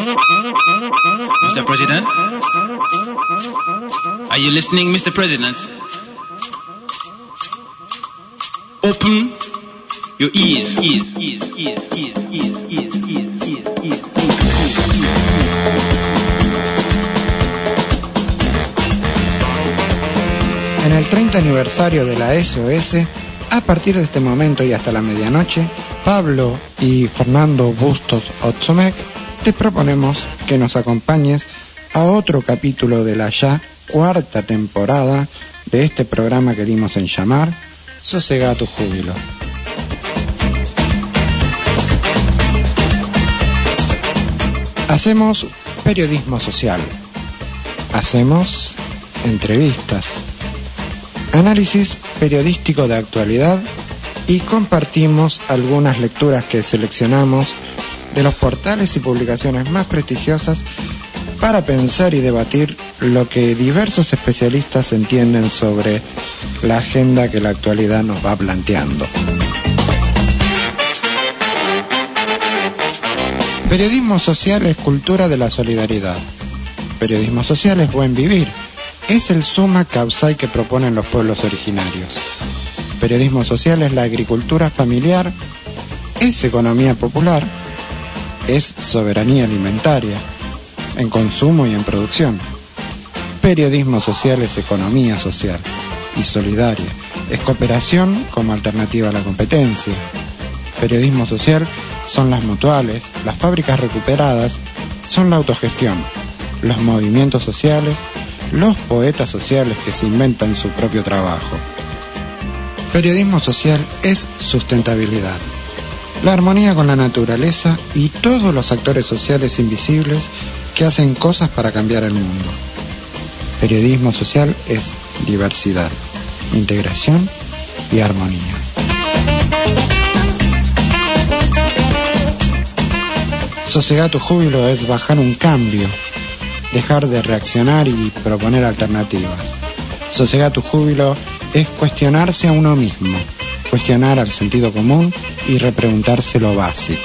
Mr. President? Are you listening, Mr. President? Open your ears. ears, ears, ears, ears, ears, ears, ears. En el 30 aniversario de la SOS, a partir de este momento y hasta la medianoche, Pablo y Fernando Bustos Otzomek te proponemos que nos acompañes a otro capítulo de la ya cuarta temporada de este programa que dimos en llamar Sosega tu júbilo. Hacemos periodismo social. Hacemos entrevistas. Análisis periodístico de actualidad y compartimos algunas lecturas que seleccionamos de los portales y publicaciones más prestigiosas para pensar y debatir lo que diversos especialistas entienden sobre la agenda que la actualidad nos va planteando. Periodismo social es cultura de la solidaridad. Periodismo social es buen vivir. Es el suma causai que proponen los pueblos originarios. Periodismo social es la agricultura familiar. Es economía popular. Es soberanía alimentaria en consumo y en producción. Periodismo social es economía social y solidaria. Es cooperación como alternativa a la competencia. Periodismo social son las mutuales, las fábricas recuperadas, son la autogestión, los movimientos sociales, los poetas sociales que se inventan su propio trabajo. Periodismo social es sustentabilidad, la armonía con la naturaleza y todos los actores sociales invisibles que hacen cosas para cambiar el mundo. Periodismo social es diversidad, integración y armonía. Sosegar tu júbilo es bajar un cambio, dejar de reaccionar y proponer alternativas. Sosegar tu júbilo es cuestionarse a uno mismo, cuestionar al sentido común y repreguntarse lo básico.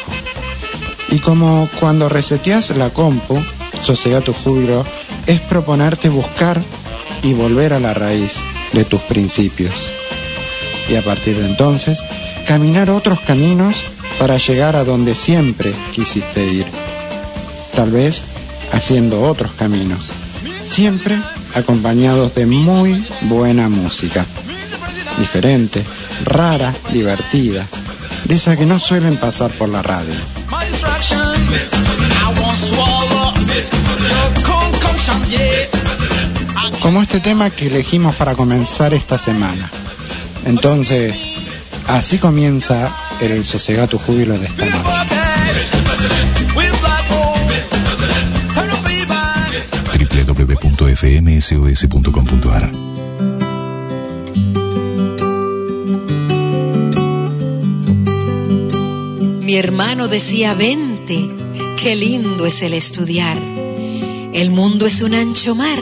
Y como cuando reseteas la compu, sosegar tu júbilo es proponerte buscar y volver a la raíz de tus principios. Y a partir de entonces, caminar otros caminos para llegar a donde siempre quisiste ir. Tal vez haciendo otros caminos, siempre acompañados de muy buena música. Diferente, rara, divertida, de esa que no suelen pasar por la radio. Como este tema que elegimos para comenzar esta semana. Entonces, así comienza el Sosegato Júbilo de esta noche. www.fmsos.com.ar Mi hermano decía, vente, qué lindo es el estudiar. El mundo es un ancho mar,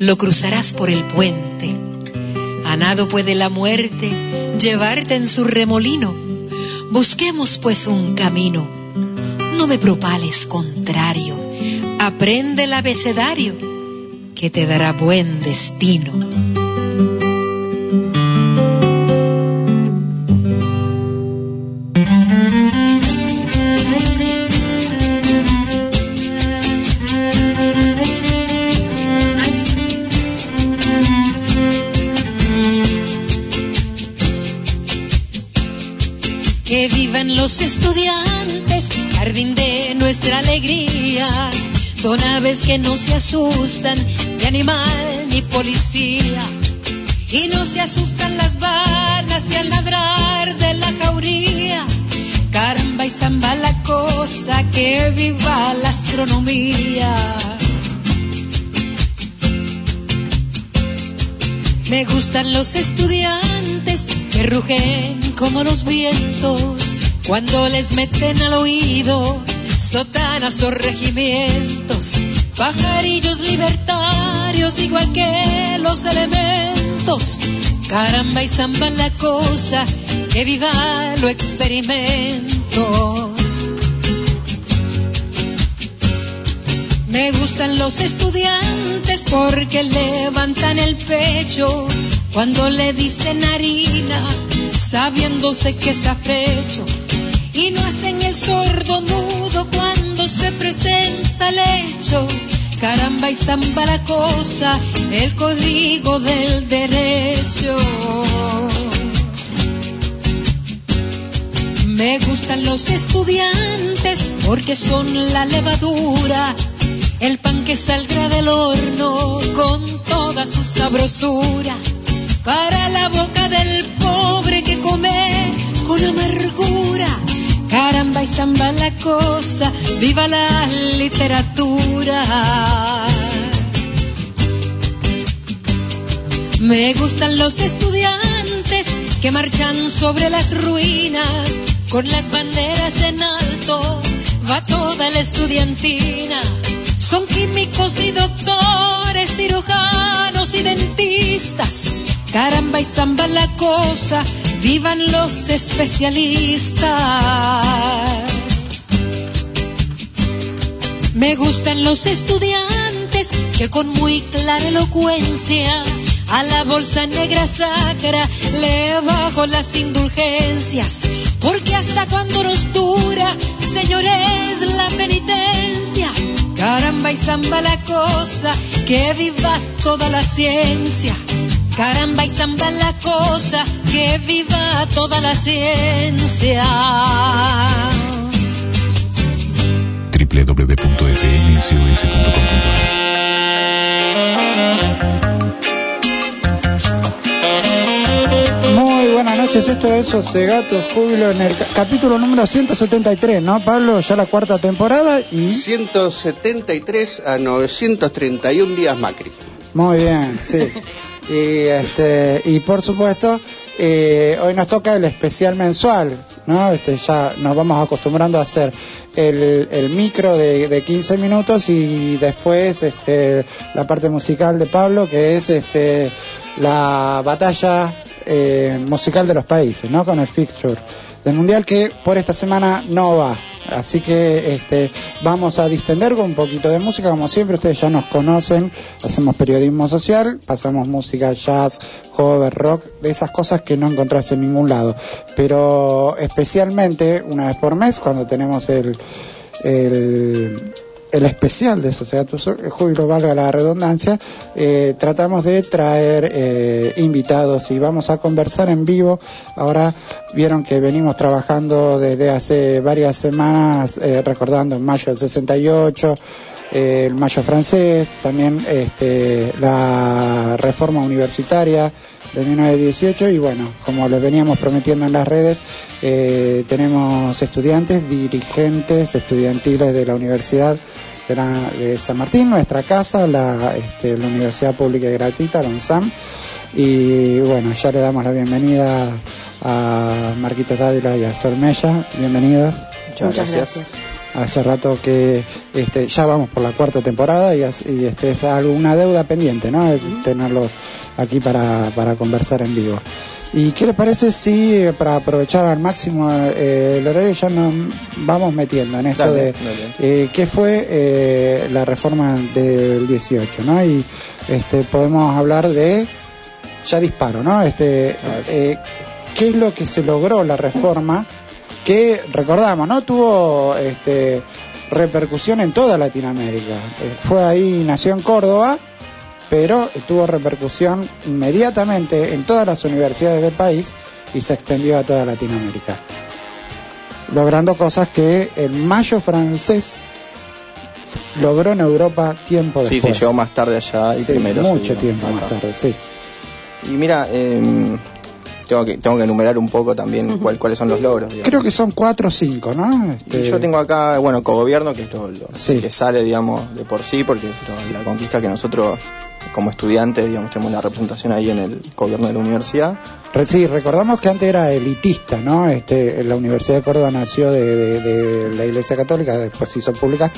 lo cruzarás por el puente. A nado puede la muerte llevarte en su remolino. Busquemos pues un camino. No me propales contrario. Aprende el abecedario que te dará buen destino. Estudiantes, jardín de nuestra alegría. Son aves que no se asustan, ni animal ni policía. Y no se asustan las balas y al ladrar de la jauría. Caramba y samba la cosa, que viva la astronomía. Me gustan los estudiantes que rugen como los vientos cuando les meten al oído sotanas o regimientos, pajarillos libertarios igual que los elementos. Caramba y zamba la cosa, que viva lo experimento. Me gustan los estudiantes porque levantan el pecho cuando le dicen harina, sabiéndose que es afrecho. Y no hacen el sordo mudo cuando se presenta el hecho. Caramba y zamba la cosa, el código del derecho. Me gustan los estudiantes porque son la levadura el pan que saldrá del horno con toda su sabrosura, para la boca del pobre que come con amargura. Caramba y zamba la cosa, viva la literatura. Me gustan los estudiantes que marchan sobre las ruinas con las banderas en alto, va toda la estudiantina son químicos y doctores, cirujanos y dentistas. Caramba y zamba la cosa, vivan los especialistas. Me gustan los estudiantes que con muy clara elocuencia a la bolsa negra sacra le bajo las indulgencias, porque hasta cuando nos dura, señores, la penitencia Caramba y zamba la cosa, que viva toda la ciencia. Caramba y zamba la cosa, que viva toda la ciencia. Muy noches, esto es Sosegato Júbilo en el capítulo número 173, ¿no, Pablo? Ya la cuarta temporada y... 173 a 931 días Macri. Muy bien, sí. y, este, y por supuesto, eh, hoy nos toca el especial mensual, ¿no? Este, ya nos vamos acostumbrando a hacer el, el micro de, de 15 minutos y después este, la parte musical de Pablo, que es este, la batalla eh, musical de los países, ¿no? Con el fixture del mundial que por esta semana no va. Así que este, vamos a distender con un poquito de música, como siempre ustedes ya nos conocen, hacemos periodismo social, pasamos música jazz, cover, rock, de esas cosas que no encontrás en ningún lado. Pero especialmente una vez por mes, cuando tenemos el, el el especial de Sociedad Júbilo, valga la redundancia, eh, tratamos de traer eh, invitados y vamos a conversar en vivo. Ahora vieron que venimos trabajando desde hace varias semanas, eh, recordando en mayo del 68, el mayo francés, también este, la reforma universitaria de 1918 y bueno, como les veníamos prometiendo en las redes, tenemos estudiantes, dirigentes estudiantiles de la universidad de, San Martín, nuestra casa, la, este, la Universidad Pública y Gratuita, la UNSAM. Y bueno, ya le damos la bienvenida a Marquito Dávila y a Sol Mella. Bienvenidos. Muchas, gracias. Hace rato que este, ya vamos por la cuarta temporada y, y este, es alguna deuda pendiente, ¿no? Tenerlos aquí para, para conversar en vivo. ¿Y qué le parece si eh, para aprovechar al máximo eh, el horario ya nos vamos metiendo en esto de eh, qué fue eh, la reforma del 18, ¿no? Y este, podemos hablar de, ya disparo, ¿no? Este, ¿Qué es lo que se logró la reforma? Que recordamos, ¿no? Tuvo este, repercusión en toda Latinoamérica. fue ahí, nació en Córdoba pero tuvo repercusión inmediatamente en todas las universidades del país y se extendió a toda Latinoamérica, logrando cosas que el mayo francés logró en Europa tiempo después. Sí, sí, llegó más tarde allá y sí, primero. Mucho tiempo más tarde, sí. Y mira, eh, tengo que tengo que enumerar un poco también cuál- cuáles son los logros. digamos. Creo que son cuatro o cinco, ¿no? Y Este, yo tengo acá, bueno, cogobierno, que es lo, lo Sí. que sale, digamos, de por sí, porque es la conquista que nosotros, como estudiantes, digamos, tenemos la representación ahí en el gobierno de la universidad. Re- Sí, recordamos que antes era elitista, ¿no? Este, la Universidad de Córdoba nació de, de- de la Iglesia Católica, después se hizo pública,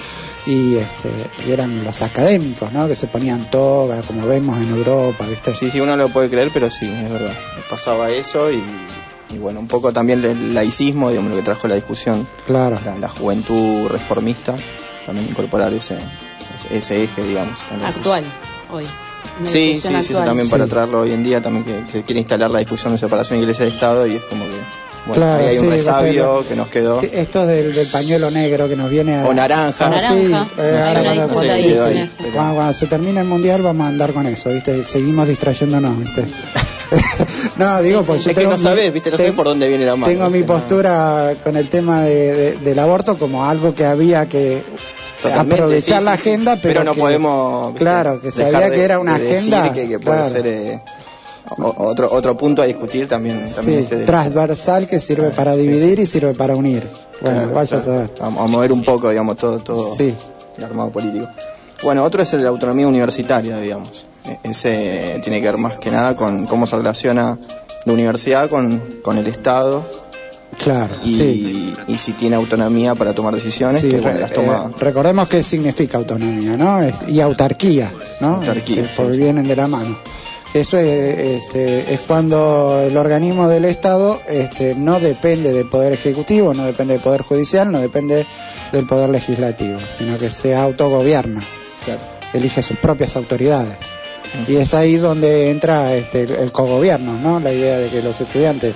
y, este, y eran los académicos, ¿no? Que se ponían toga, como vemos en Europa, ¿viste? Sí, sí, uno lo puede creer, pero sí, es verdad. Pasaba eso y, y bueno, un poco también el laicismo, digamos, lo que trajo la discusión, Claro. la, la juventud reformista, también incorporar ese, ese, ese eje, digamos. Actual, hoy. Sí, sí, sí, eso también Sí. para traerlo hoy en día, también que, que quiere instalar la discusión de separación iglesia-estado y es como que, bueno, Claro, ahí hay un sí, resabio que nos quedó. Esto del, del pañuelo negro que nos viene a... O naranja. Ah, Naranja. sí, eh, no cuando, disputa sí, ahí sí, con sí. eso. pero- Cuando- cuando se termine el mundial vamos a andar con eso, ¿viste? Seguimos distrayéndonos, ¿viste? no, digo, pues yo es que no sabés, viste, no sabés ten- por dónde viene la mano. Tengo mi postura con el tema de- de- del aborto como algo que había que Totalmente, aprovechar sí, la agenda, pero, no que- podemos Claro, que sabía de- que era una de agenda. que, que puede claro. ser eh, otro otro punto a discutir también. también Sí, este transversal que sirve para sí, dividir y sirve para unir. Bueno, Claro, vaya a saber. Vamos a mover un poco, digamos, todo, todo el armado político. Bueno, otro es la autonomía universitaria, digamos. E- Ese tiene que ver más que nada con cómo se relaciona la universidad con, con el Estado Claro, y, sí. y si tiene autonomía para tomar decisiones, Sí, que bueno, las toma... eh, recordemos qué significa autonomía, ¿no? Es- y autarquía, ¿no? Autarquía, Este, sí, vienen de la mano. Eso es, este, es cuando el organismo del Estado este, no depende del Poder Ejecutivo, no depende del Poder Judicial, no depende del Poder Legislativo, sino que se autogobierna, Claro. elige sus propias autoridades. Y es ahí donde entra este, el cogobierno, ¿no? La idea de que los estudiantes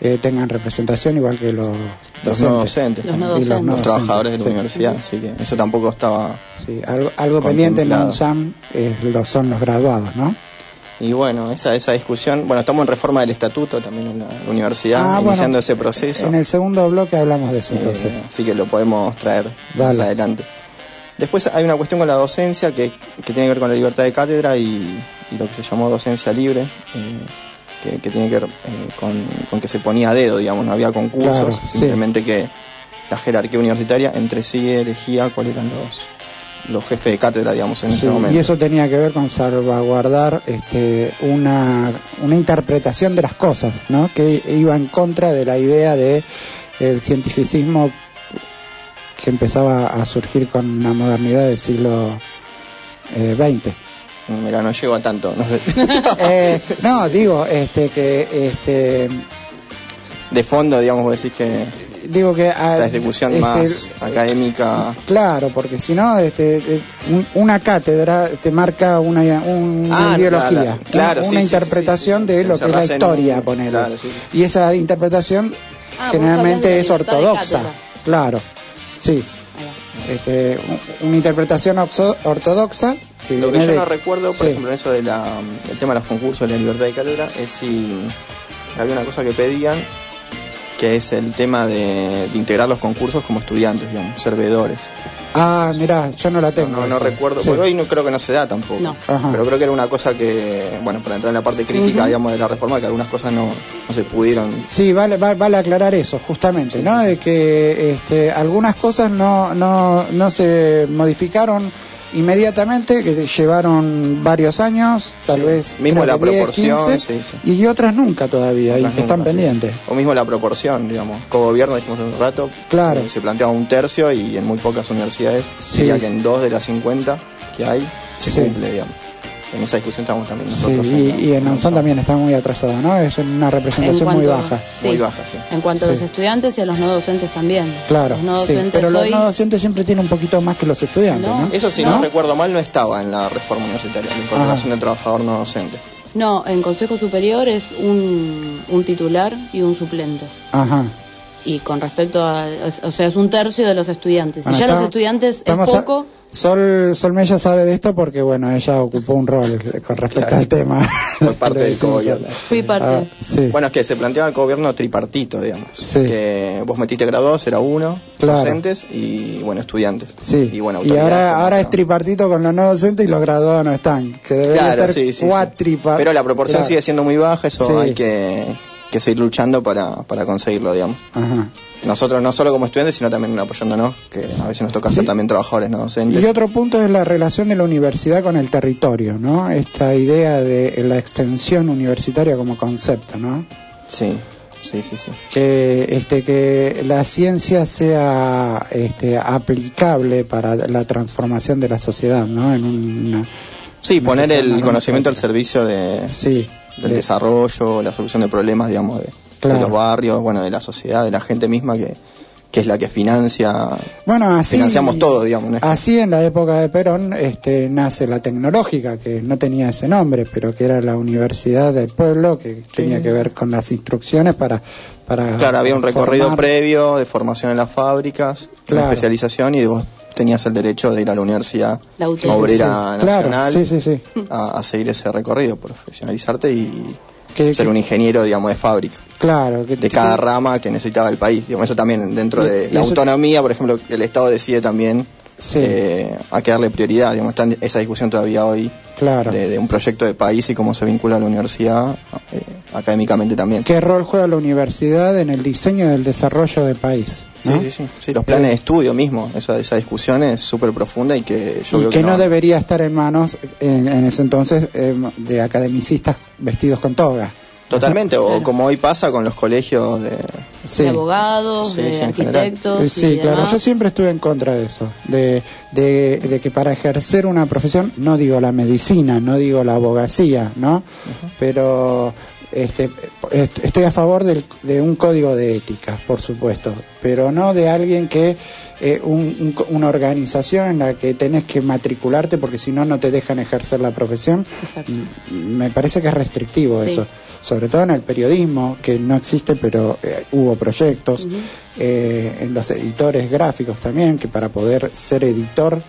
eh, tengan representación igual que los Los no docentes, Los no también, Y los no los trabajadores de la sí. universidad, así que eso tampoco estaba... Sí, algo, algo pendiente en la. UNSAM es lo- son los graduados, ¿no? Y bueno, esa, esa discusión, bueno, estamos en reforma del estatuto también en la universidad, Ah, bueno, iniciando ese proceso. En el segundo bloque hablamos de eso Eh, entonces. así que lo podemos traer más Dale. adelante. Después hay una cuestión con la docencia que, que tiene que ver con la libertad de cátedra y, y lo que se llamó docencia libre, eh, que, que tiene que ver eh, con, con que se ponía a dedo, digamos, no había concursos, Claro, sí. simplemente que la jerarquía universitaria entre sí elegía cuáles eran los, los jefes de cátedra, digamos, en Sí, ese momento. y eso tenía que ver con salvaguardar este, una, una interpretación de las cosas, ¿no? Que iba en contra de la idea de el cientificismo que empezaba a surgir con la modernidad del siglo eh, XX. Mira, no llego a tanto. no sé. Eh, no, digo, este, que, este, de fondo, digamos, vos decís que digo que la ejecución este, más académica Claro, porque si no, este, un- una cátedra te marca una, una Ah, ideología, claro, claro, una, sí, una sí, interpretación sí, sí. de lo que es la historia, un- ponele. claro, sí. Y esa interpretación Ah, generalmente es ortodoxa. Claro, sí. Este, un- una interpretación ortodoxa. que Lo que yo de- no recuerdo, por sí. ejemplo, en eso del tema de los concursos de la libertad de cátedra, es si había una cosa que pedían, que es el tema de, de integrar los concursos como estudiantes, digamos, servidores. Ah, mira, yo no la tengo. No, no recuerdo, Sí. porque hoy no creo que no se da tampoco. No. Ajá. Pero creo que era una cosa que, bueno, para entrar en la parte crítica, Ujú. digamos, de la reforma, que algunas cosas no, no se pudieron. Sí, vale, va- vale aclarar eso, justamente, ¿no? De que este, algunas cosas no, no, no se modificaron inmediatamente, que llevaron varios años, tal Sí. vez Mismo la que 10, proporción, 15, sí, sí. y otras nunca todavía, Otras y están pendientes. O mismo la proporción, digamos. Cogobierno, dijimos hace un rato, Claro. eh, se planteaba un tercio y en muy pocas universidades sería que en dos de las 50 que hay se cumple, digamos. En esa discusión estamos también Sí, y, en- y en en Monzón también está muy atrasado, ¿no? Es una representación muy baja. sí. Muy baja, sí. En cuanto a los Sí. estudiantes y a los no docentes también. Claro, Los no sí, docentes pero los hoy- no docentes siempre tienen un poquito más que los estudiantes, No. ¿no? Eso si no, recuerdo mal, no estaba en la reforma universitaria, la incorporación del trabajador no docente. No, en Consejo Superior es un, un titular y un suplente. Ajá. Y con respecto a, o sea, es un tercio de los estudiantes. Si Bueno, ya los estudiantes es poco, Sol, Sol Mella sabe de esto porque, bueno, ella ocupó un rol con respecto Claro. al tema. Por parte del. Sol. fui parte. Ah, sí. Bueno, es que se planteaba el gobierno tripartito, digamos. Sí. Que vos metiste graduados, era uno, Claro. docentes y, bueno, estudiantes. Sí, Y, bueno, y ahora, ahora es tripartito con los no docentes y los graduados no están, que debería Claro, ser sí, sí, sí. cuatripartito. Pero la proporción Claro. sigue siendo muy baja, eso Sí. hay que que seguir luchando para, para conseguirlo, digamos. Ajá. Nosotros no solo como estudiantes, sino también apoyándonos, que a veces nos toca ser Sí. también trabajadores no docentes. Y otro punto es la relación de la universidad con el territorio, ¿no? Esta idea de la extensión universitaria como concepto, ¿no? Sí, sí, sí, sí. Que, este, que la ciencia sea este, aplicable para la transformación de la sociedad, ¿no? En una, Sí, poner el conocimiento al servicio de, Sí, del de- desarrollo, la solución de problemas, digamos, de, Claro. de los barrios, bueno, de la sociedad, de la gente misma que, que es la que financia, Bueno, así financiamos todo, digamos. ¿no? Así en la época de Perón este, nace la tecnológica, que no tenía ese nombre, pero que era la universidad del pueblo, que tenía que ver con las instrucciones para... para Claro, había un recorrido previo de formación en las fábricas, Claro. una especialización y tenías el derecho de ir a la universidad La obrera Sí, claro, nacional sí, sí, sí. A, a seguir ese recorrido, profesionalizarte y Que- ser que- un ingeniero, digamos, de fábrica, Claro, que, de cada rama que necesitaba el país. Digamos, eso también dentro Y- de y la eso- autonomía, por ejemplo, el Estado decide también Sí. eh, a que darle prioridad. Digamos, está en esa discusión todavía hoy Claro. de, de un proyecto de país y cómo se vincula a la universidad eh, académicamente también. ¿Qué rol juega la universidad en el diseño del desarrollo del país? Sí, ¿no? sí, sí, sí, los planes de estudio mismo, esa, esa discusión es súper profunda y que yo y veo que, que, no, debería estar en manos en, en ese entonces eh, de academicistas vestidos con toga. Totalmente, o Claro. como hoy pasa con los colegios de... Sí. De abogados, Sí, de sí, arquitectos. Eh, y Sí, claro, demás. yo siempre estuve en contra de eso, de, de, de que para ejercer una profesión, no digo la medicina, no digo la abogacía, ¿no? Pero este, est- estoy a favor del- de un código de ética, por supuesto, pero no de alguien que, eh, un- un una organización en la que tenés que matricularte porque si no, no te dejan ejercer la profesión. Exacto. Mm, Me parece que es restrictivo Sí. eso, sobre todo en el periodismo, que no existe, pero eh, hubo proyectos, eh, en los editores gráficos también, que para poder ser editor,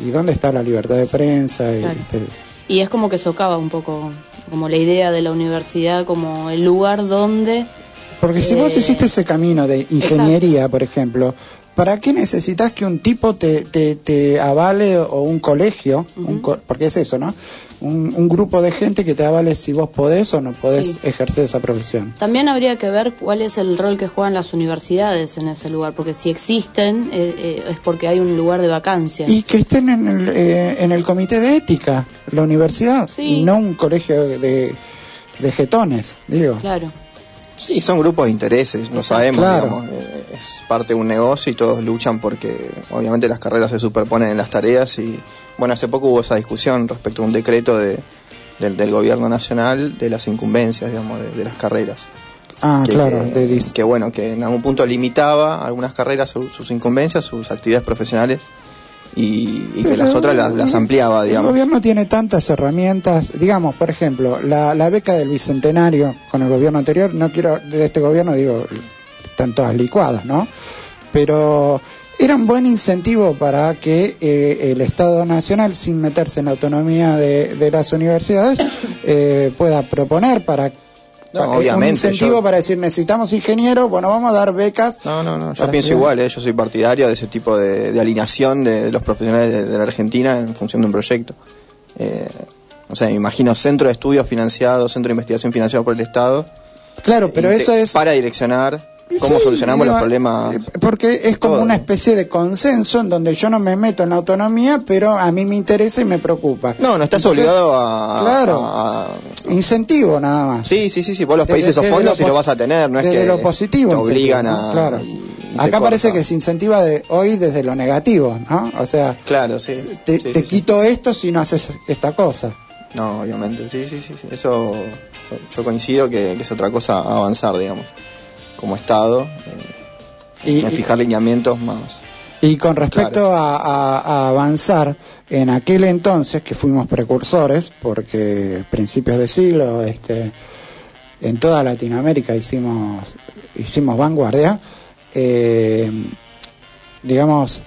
¿y dónde está la libertad de prensa? Y, este, Y es como que socava un poco como la idea de la universidad como el lugar donde porque si vos Eh, hiciste ese camino de ingeniería, por ejemplo, ¿para qué necesitas que un tipo te, te, te avale o un colegio, un Ujú. co- porque es eso, ¿no? Un, un grupo de gente que te avale si vos podés o no podés Sí. ejercer esa profesión. también habría que ver cuál es el rol que juegan las universidades en ese lugar, porque si existen eh, eh, es porque hay un lugar de vacancia. Y que estén en el, eh, en el comité de ética, la universidad, Sí. y no un colegio de, de jetones, digo. Claro. Sí, son grupos de intereses, lo sabemos, Claro. digamos, eh, es parte de un negocio y todos luchan porque obviamente las carreras se superponen en las tareas y bueno, hace poco hubo esa discusión respecto a un decreto de, del, del gobierno nacional de las incumbencias, digamos, de, de las carreras. Ah, que, claro, que, de dis- que, bueno, que en algún punto limitaba algunas carreras su- sus incumbencias, sus actividades profesionales y, y que las otras las, las ampliaba, El digamos. gobierno tiene tantas herramientas, digamos, por ejemplo, la, la beca del bicentenario con el gobierno anterior, no quiero de este gobierno, digo, están todas licuadas, ¿no? Pero era un buen incentivo para que eh, el Estado Nacional, sin meterse en la autonomía de, de las universidades, eh, pueda proponer para No, para- obviamente, un incentivo yo- para decir necesitamos ingenieros, bueno, vamos a dar becas. No, no, no, yo pienso estudiar. igual, ¿eh? yo soy partidario de ese tipo de, de alineación de, de los profesionales de, de la Argentina en función de un proyecto. Eh, o sea, me imagino centro de estudios financiado, centro de investigación financiado por el Estado. Claro, pero eso es Para direccionar cómo Sí, solucionamos los problemas. eh, Porque es como todo. una especie de consenso en donde yo no me meto en la autonomía, pero a mí me interesa y me preocupa. No, no estás Entonces, obligado a... Claro. a- a- Incentivo nada más. Sí, sí, sí, sí, vos los Desde- esos desde fondos lo y lo vas a tener, no es que lo positivo te obligan ¿no? a... Claro. Acá parece que se incentiva de hoy desde lo negativo, ¿no? O sea, Claro, sí. te, sí, te sí, sí. quito esto si no haces esta cosa. No, obviamente, sí, sí, sí. Eso yo, coincido que, que es otra cosa avanzar, digamos, como Estado, eh, Y, fijar lineamientos más. y con respecto a, a- a avanzar, en aquel entonces que fuimos precursores, porque principios de siglo, este, en toda Latinoamérica hicimos, hicimos vanguardia, eh, digamos,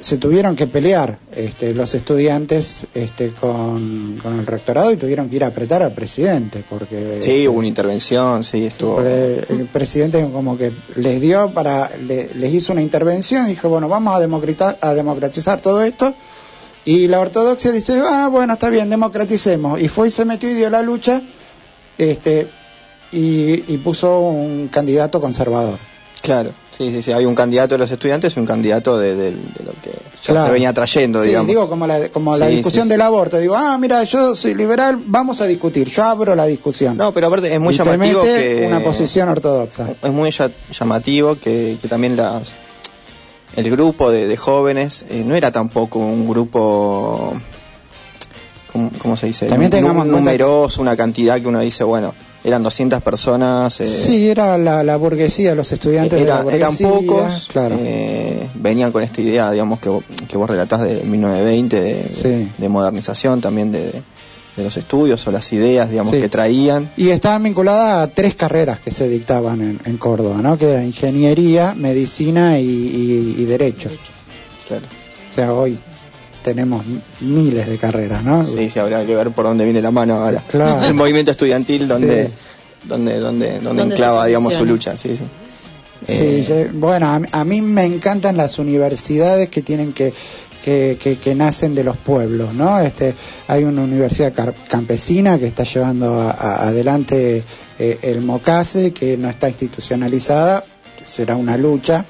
se tuvieron que pelear este, los estudiantes este, con, con el rectorado y tuvieron que ir a apretar al presidente, porque Sí, hubo una intervención, sí, estuvo... el presidente como que les dio para, le- les hizo una intervención y dijo, bueno, vamos a democratizar, a democratizar todo esto. Y la ortodoxia dice, ah, bueno, está bien, democraticemos. Y fue y se metió y dio la lucha, este, y, y puso un candidato conservador. Claro, sí, sí, sí. Hay un candidato de los estudiantes y un candidato de, de- de lo que ya Claro. se venía trayendo, Sí, digamos. digo como la, como la Sí, discusión sí, sí. del aborto. Digo, ah, mira, yo soy liberal, vamos a discutir. Yo abro la discusión. No, pero aparte es muy Y te llamativo mete que... una posición ortodoxa. Es muy llamativo que, que también las el grupo de, de jóvenes eh, no era tampoco un grupo... ¿Cómo, cómo se dice? También tengamos numeroso, una cantidad que uno dice, bueno, eran 200 personas. eh, Sí, era la, la burguesía, los estudiantes era- de la eran burguesía. pocos, Claro. eh, venían con esta idea, digamos, que, vos- que vos relatás de 1920, de, Sí. de modernización también de, de los estudios o las ideas, digamos, Sí. que traían. Y estaban vinculadas a tres carreras que se dictaban en, en Córdoba, ¿no? Que era ingeniería, medicina y, y- y derecho. Claro. O sea, hoy tenemos miles de carreras, ¿no? Sí, sí, habrá que ver por dónde viene la mano ahora. Claro. El movimiento estudiantil, donde, Sí. donde, donde, donde ¿Dónde se enclava, digamos, su lucha. Sí, sí. Sí, Eh, yo- bueno, a, mí- a mí me encantan las universidades que tienen que, que, que- que nacen de los pueblos, ¿no? Este, hay una universidad car- campesina que está llevando a- a- adelante eh, el MOCASE, que no está institucionalizada, será una lucha.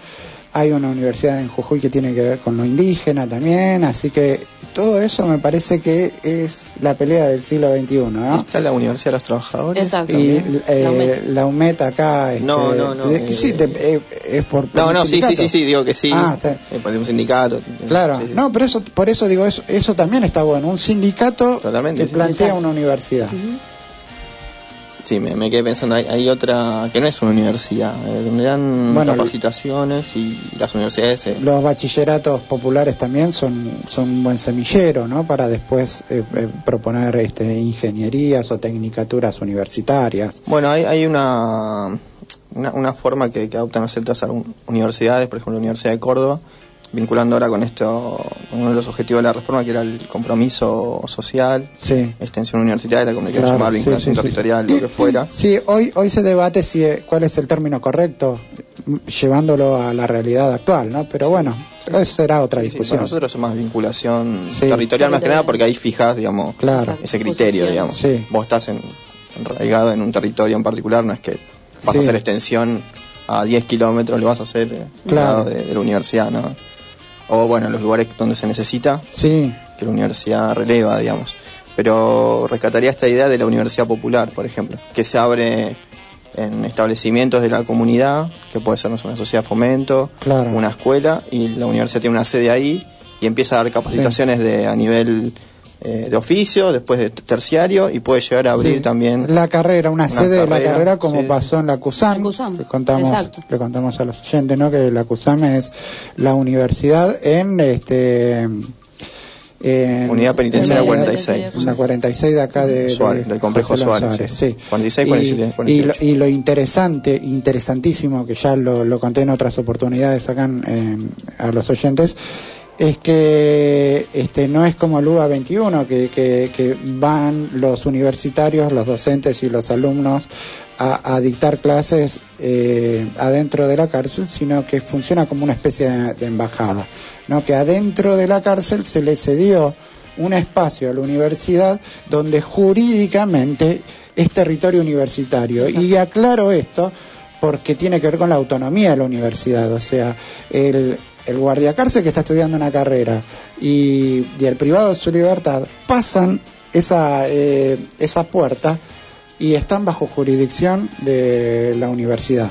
Hay una universidad en Jujuy que tiene que ver con lo indígena también, así que todo eso me parece que es la pelea del siglo XXI, ¿no? Está la Universidad de los Trabajadores. Exacto. Y eh, La UMET. la UMET acá. este, No, no, no, de- eh, sí, te- eh, es por. No, no, sí, sí, sí, sí, digo que sí. Ah, está. Eh, por un sindicato. Claro, Sí, sí. no, pero eso, por eso digo, eso, eso también está bueno. Un sindicato Totalmente, que sí. plantea Exacto. una universidad. Sí, me, me quedé pensando, hay, hay otra que no es una universidad, eh, donde dan Bueno, capacitaciones y las universidades... eh, Los bachilleratos populares también son, son un buen semillero, ¿no? Para después eh, eh, proponer este, ingenierías o tecnicaturas universitarias. Bueno, hay, hay una, una, una forma que, que adoptan ciertas universidades, por ejemplo la Universidad de Córdoba, vinculando ahora con esto, con uno de los objetivos de la reforma, que era el compromiso social, Sí. extensión universitaria, como le quieran Claro, llamar, vinculación sí, sí. territorial, lo que fuera. Sí, hoy, hoy se debate si eh, cuál es el término correcto, llevándolo a la realidad actual, ¿no? Pero bueno, eso será otra Sí, sí, discusión. para nosotros es más vinculación Sí. territorial, más que nada porque ahí fijas, digamos, Claro. Ese criterio, digamos. Sí. Vos estás en, enraigado en un territorio en particular, no es que vas Sí. a hacer extensión a 10 kilómetros, lo vas a hacer eh, Claro. lado de, de la universidad, ¿no? O bueno, en los lugares donde se necesita, Sí, que la universidad releva, digamos. Pero rescataría esta idea de la universidad popular, por ejemplo, que se abre en establecimientos de la comunidad, que puede ser no sé, una sociedad de fomento, Claro. una escuela, y la universidad tiene una sede ahí y empieza a dar capacitaciones de, a nivel eh, de oficio, después de terciario, y puede llegar a abrir Sí. también la carrera, una, Una sede de la carrera, carrera como sí. pasó en la CUSAM. Le contamos, exacto. le contamos a los oyentes, ¿no? Que la CUSAM es la universidad en este en- Unidad Penitenciaria en la- 46. en la 46 de acá de, de Suárez, del complejo León Suárez, sí. sí. 46, Y- 47, y, 48. lo, y lo interesante, interesantísimo, que ya lo, lo conté en otras oportunidades acá en- en- a los oyentes, es que este no es como el UBA 21, que, que, que van los universitarios, los docentes y los alumnos a, a dictar clases eh, adentro de la cárcel, sino que funciona como una especie de, de embajada, ¿no? que adentro de la cárcel se le cedió un espacio a la universidad donde jurídicamente es territorio universitario. Y aclaro esto porque tiene que ver con la autonomía de la universidad, o sea, el, el guardiacárcel que está estudiando una carrera y, y el privado de su libertad pasan esa, eh, esa puerta y están bajo jurisdicción de la universidad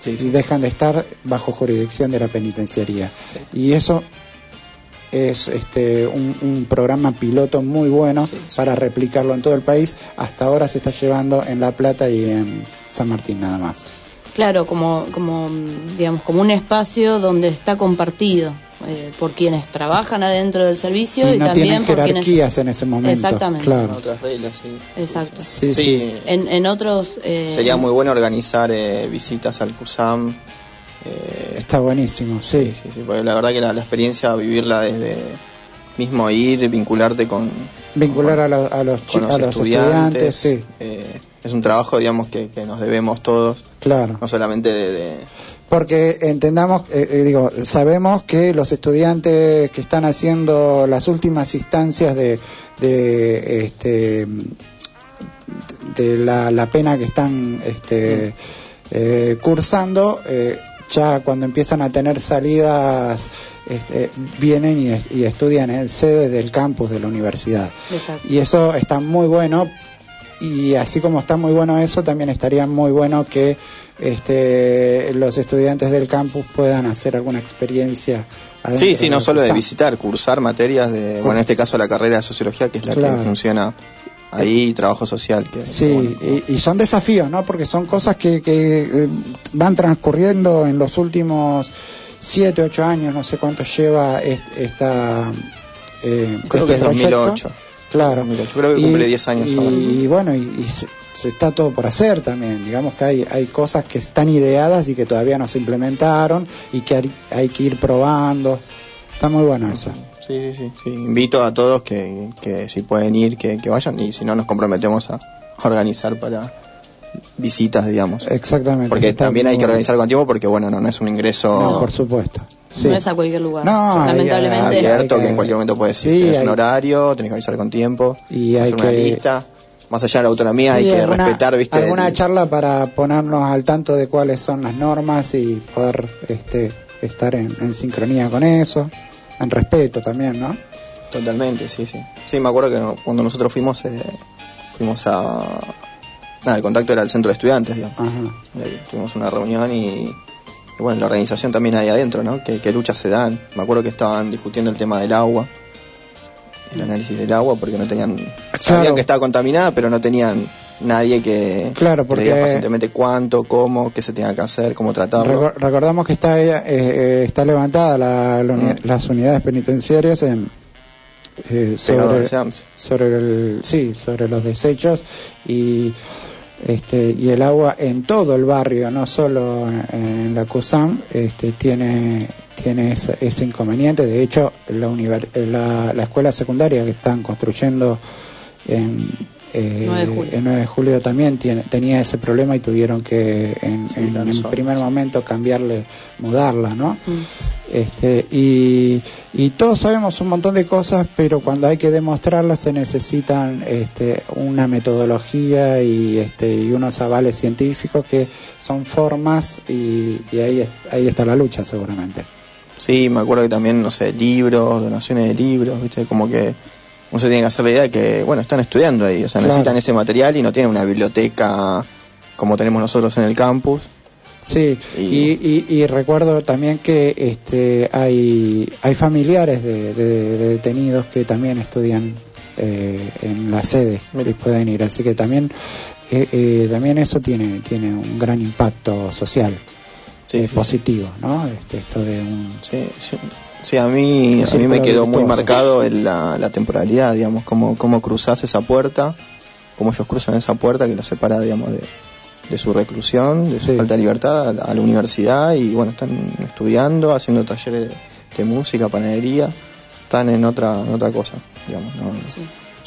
Sí, y dejan de estar bajo jurisdicción de la penitenciaría. Y eso es este, un, un programa piloto muy bueno para replicarlo en todo el país. Hasta ahora se está llevando en La Plata y en San Martín nada más. Claro, como, como, digamos, como un espacio donde está compartido eh, por quienes trabajan adentro del servicio y, también tienen por quienes... jerarquías en ese momento. Exactamente. Claro. otras reglas, sí. Exacto. Sí, sí. Sí, En, en otros... eh, sería muy bueno organizar eh, visitas al CUSAM. eh, Está buenísimo, sí. Sí, sí, porque la verdad que la, la experiencia, vivirla desde mismo ir, vincularte con, Vincular a, lo- a los, chi- con los a los estudiantes, sí, eh, es un trabajo, digamos, que, que nos debemos todos, claro. no solamente de... de- Porque entendamos, eh, eh, digo, sabemos que los estudiantes que están haciendo las últimas instancias de, de este este, la, la pena que están este, eh, cursando, eh, ya cuando empiezan a tener salidas, este, vienen y, est- y estudian en sede del campus de la universidad. Exacto. Y eso está muy bueno. Y así como está muy bueno eso, también estaría muy bueno que este, los estudiantes del campus puedan hacer alguna experiencia. Sí, sí, no solo de visitar, cursar materias de, bueno, en este caso la carrera de sociología, que es la Claro. que funciona ahí, trabajo social. Que, Sí, y, y son desafíos, ¿no? Porque son cosas que, que eh, van transcurriendo en los últimos siete, ocho años, no sé cuánto lleva est- esta... eh, Creo este que es proyecto. 2008. Claro. 2008, creo que cumple 10 años y, ahora. y bueno, y, y se, se está todo por hacer también. Digamos que hay, hay cosas que están ideadas y que todavía no se implementaron y que hay, hay que ir probando. Está muy bueno eso. Sí, sí, sí, sí. Invito a todos que, que si pueden ir, que, que vayan y si no nos comprometemos a organizar para visitas, digamos. Exactamente. Porque también hay que organizar con tiempo porque, bueno, no, no es un ingreso No, por supuesto. Sí. No es a cualquier lugar. No, Lamentablemente. hay- abierto hay que que- en cualquier momento puedes ir. Sí, hay- un horario, tenés que avisar con tiempo, Y hay hacer una que- lista. Más allá de la autonomía hay que alguna- respetar, ¿viste? Alguna el- charla para ponernos al tanto de cuáles son las normas y poder este, estar en, en sincronía con eso, en respeto también, ¿no? Totalmente, sí, sí. Sí, me acuerdo que cuando nosotros fuimos, eh, fuimos a... Nada, el contacto era el centro de estudiantes, digamos. Ajá. Ahí tuvimos una reunión y, bueno, la organización también ahí adentro, ¿no? ¿Qué, qué luchas se dan? Me acuerdo que estaban discutiendo el tema del agua, el análisis del agua, porque no tenían... Sabían que estaba contaminada, pero no tenían nadie que, Claro, que porque- diga pacientemente cuánto, cómo, qué se tenía que hacer, cómo tratarlo. Recor- recordamos que está, eh, eh, está levantada la- la uni- Mm. las unidades penitenciarias en, eh, sobre, sobre el, sí, sobre los desechos y este y el agua en todo el barrio, no solo en, la CUSAM, este, tiene tiene ese, inconveniente. De hecho, la, la, la escuela secundaria que están construyendo en, eh, 9 de julio. en 9 de julio también tiene, tenía ese problema y tuvieron que en, Sí, en- nosotros. primer momento cambiarle, mudarla, ¿no? Mm. Este, y, y todos sabemos un montón de cosas, pero cuando hay que demostrarlas se necesitan este, una metodología y, este, y unos avales científicos que son formas y, y ahí, ahí está la lucha seguramente. Sí, me acuerdo que también, no sé, libros, donaciones de libros, ¿viste? Como que uno se tiene que hacer la idea de que, bueno, están estudiando ahí, o sea, Claro. necesitan ese material y no tienen una biblioteca como tenemos nosotros en el campus. Sí, Y- y, y- y recuerdo también que este, hay, hay familiares de, de- de detenidos que también estudian eh, en la sede y pueden ir, así que también eh, eh, también eso tiene tiene un gran impacto social Sí, eh, sí, positivo, ¿no? Este, esto de un Sí, sí. A mí, a mí me quedó muy marcado el- la, la temporalidad, digamos, cómo, cómo cruzás esa puerta, cómo ellos cruzan esa puerta que los separa, digamos, de, de su reclusión, de su Sí. falta de libertad a la, a la universidad y, bueno, están estudiando, haciendo talleres de, de música, panadería, están en otra, en otra cosa, digamos, ¿no? Sí.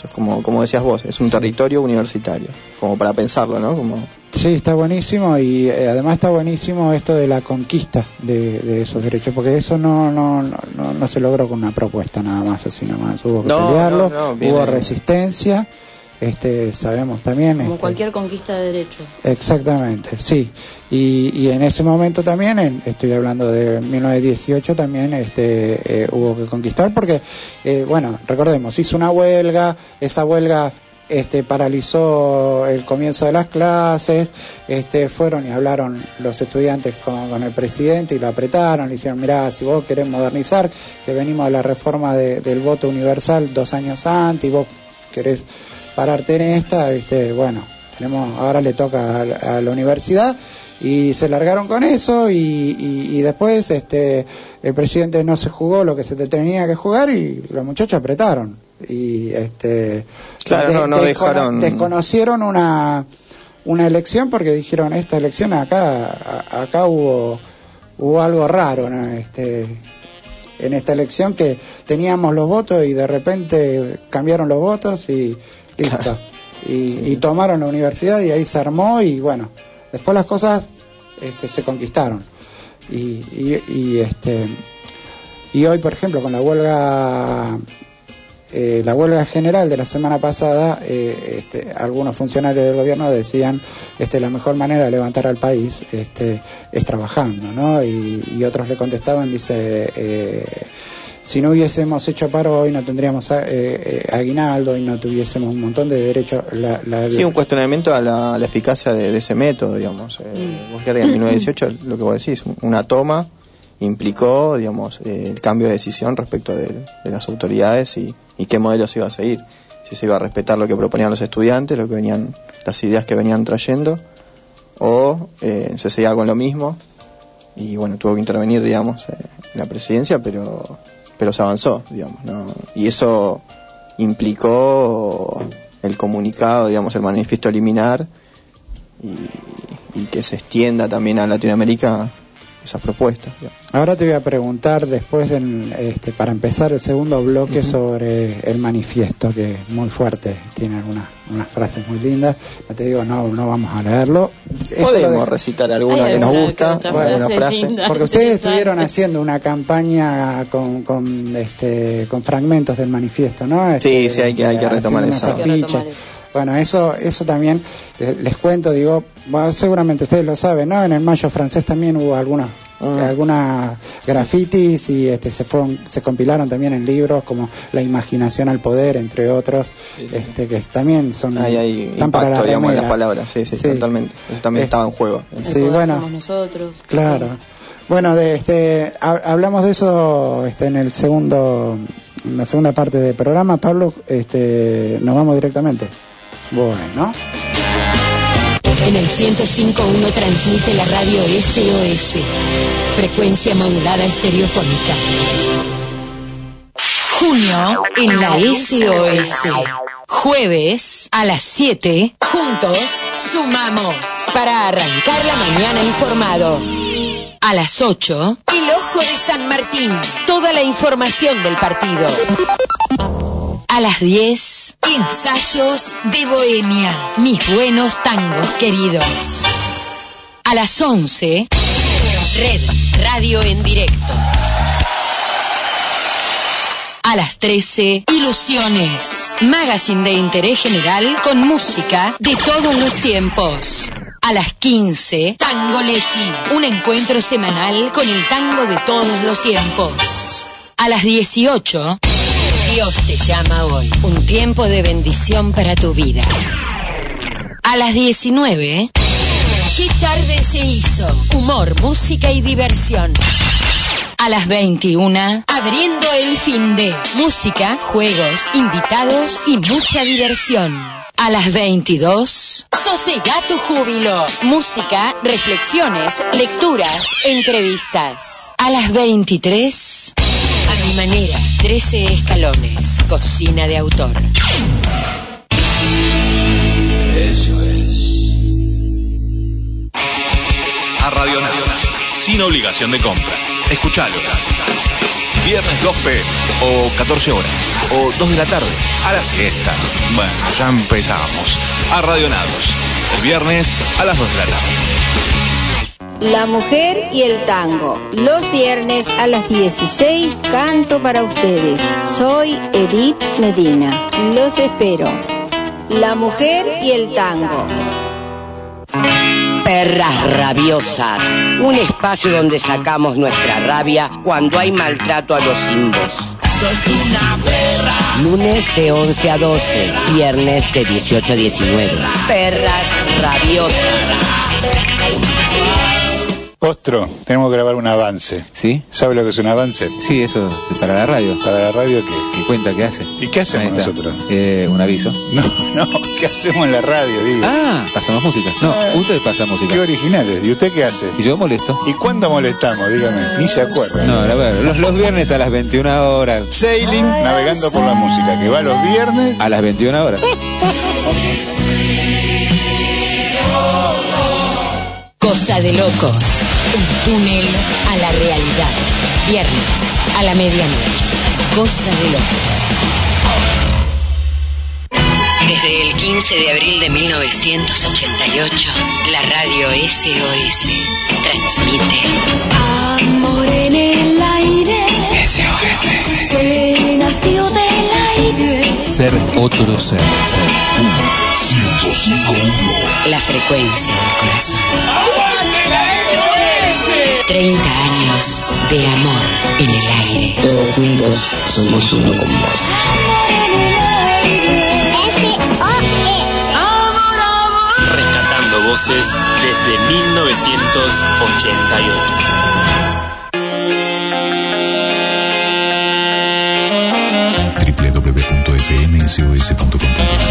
Es como, como decías vos, es un territorio universitario, como para pensarlo, ¿no? Como, Sí, está buenísimo y eh, además está buenísimo esto de la conquista de, de esos derechos, porque eso no, no, no, no, no se logró con una propuesta nada más, así nomás. Hubo que No, pelearlo, no, no, viene- hubo resistencia, este, sabemos también. Como este, cualquier conquista de derechos. Exactamente, sí. Y, y en ese momento también, en- estoy hablando de 1918, también este, eh, hubo que conquistar porque, eh, bueno, recordemos, hizo una huelga, esa huelga este, paralizó el comienzo de las clases, este, fueron y hablaron los estudiantes con, el presidente y lo apretaron, le dijeron, mirá, si vos querés modernizar, que venimos a la reforma de- del voto universal dos años antes y vos querés pararte en esta, este, bueno, tenemos, ahora le toca a, la- universidad y se largaron con eso y, y- y después este el presidente no se jugó lo que se te tenía que jugar y los muchachos apretaron y este Claro, no- no descono- dejaron- desconocieron una una elección porque dijeron esta elección acá a- acá hubo hubo algo raro ¿no? este en esta elección que teníamos los votos y de repente cambiaron los votos y listo. Claro. Y, y tomaron la universidad y ahí se armó y bueno, después las cosas este, se conquistaron. Y, y, y, este y hoy, por ejemplo, con la huelga eh, la huelga general de la semana pasada, eh, este, algunos funcionarios del gobierno decían este, la mejor manera de levantar al país este, es trabajando, ¿no? Y, y otros le contestaban, dice, eh, si no hubiésemos hecho paro hoy no tendríamos eh, eh, aguinaldo y no tuviésemos un montón de derechos. La, la- Sí, un cuestionamiento a la, a la eficacia de, de ese método, digamos. Eh, Mm. Vos que en 1918, lo que vos decís, una toma implicó, digamos, eh, el cambio de decisión respecto de, las autoridades y, y qué modelo se iba a seguir. Si se iba a respetar lo que proponían los estudiantes, lo que venían, las ideas que venían trayendo, o eh, se seguía con lo mismo. Y bueno, tuvo que intervenir, digamos, eh, la presidencia, pero, pero se avanzó, digamos, ¿no? Y eso implicó el comunicado, digamos, el manifiesto liminar y, y que se extienda también a Latinoamérica esas propuestas. digamos. Ahora te voy a preguntar después, del, este, para empezar el segundo bloque, sobre el manifiesto, que es muy fuerte, tiene algunas unas frases muy lindas. No te digo, no, no vamos a leerlo. Podemos recitar alguna que nos gusta, que frase linda. Porque ustedes estuvieron haciendo una campaña con, con, este, con fragmentos del manifiesto, ¿no? Este, sí, hay que- hay que haciendo retomar eso. Hay que retomar eso. Bueno, eso, eso también eh, les cuento, digo, bueno, seguramente ustedes lo saben, ¿no? En el Mayo francés también hubo algunos Ah. algunas grafitis y este se fueron se compilaron también en libros como La imaginación al poder entre otros este que también son Ahí hay están para impacto, la digamos, en las palabras, sí, sí, Sí. totalmente. Eso también Eh, estaba en juego. El Sí, poder bueno. somos nosotros. Claro. Bueno, de este ha- hablamos de eso este en el segundo en la segunda parte del programa, Pablo, este nos vamos directamente. Bueno, En el 105.1 transmite la radio SOS, frecuencia modulada estereofónica. Junio en la SOS. Jueves a las 7, juntos sumamos para arrancar la mañana informado. A las 8, el ojo de San Martín, toda la información del partido. A las 10, ensayos de Bohemia, mis buenos tangos queridos. A las 11, Red Radio en directo. A las 13, Ilusiones, magazine de interés general con música de todos los tiempos. A las 15, Tangoletti, un encuentro semanal con el tango de todos los tiempos. A las 18, Dios te llama hoy, un tiempo de bendición para tu vida. A las 19, ¿qué tarde se hizo? Humor, música y diversión. A las 21, abriendo el fin de música, juegos, invitados y mucha diversión. A las 22, sosega tu júbilo. Música, reflexiones, lecturas, entrevistas. A las 23, a mi manera, 13 escalones, cocina de autor. a Radio Nada, sin obligación de compra. Escuchalo. Viernes 2 p o 14 horas o 2 de la tarde a la siesta. Bueno, ya empezamos. A Radio Nados. El viernes a las 2 de la tarde. La mujer y el tango. Los viernes a las 16 canto para ustedes. Soy Edith Medina. Los espero. La mujer y el tango. Perras rabiosas, un espacio donde sacamos nuestra rabia cuando hay maltrato a los simbos. Lunes de 11 a 12, viernes de 18 a 19. Perras rabiosas. Ostro, tenemos que grabar un avance. ¿Sí? ¿Sabe lo que es un avance? Sí, eso para la radio. Para la radio, ¿qué? ¿Qué cuenta? ¿Qué hace? ¿Y qué hacemos nosotros? Eh, un aviso. No, no, ¿qué hacemos en la radio, digo? Ah, pasamos música. No, Ah. usted pasa música. Qué originales. ¿Y usted qué hace? Y yo molesto. ¿Y cuándo molestamos? Dígame, ni se acuerda. No, a ver, los, los viernes a las 21 horas. Sailing, navegando por la música, que va los viernes. A las 21 horas. Cosa de locos. Un túnel a la realidad. Viernes a la medianoche. Cosa de locos. Desde el 15 de abril de 1988, la radio SOS transmite Amor en el aire. Que nació del aire. Ser otro ser. Ser uno. 105.1 La frecuencia del corazón. 30 años de amor en el aire. Todos juntos somos uno con vos. Rescatando voces desde 1988. www.fmsos.com.ar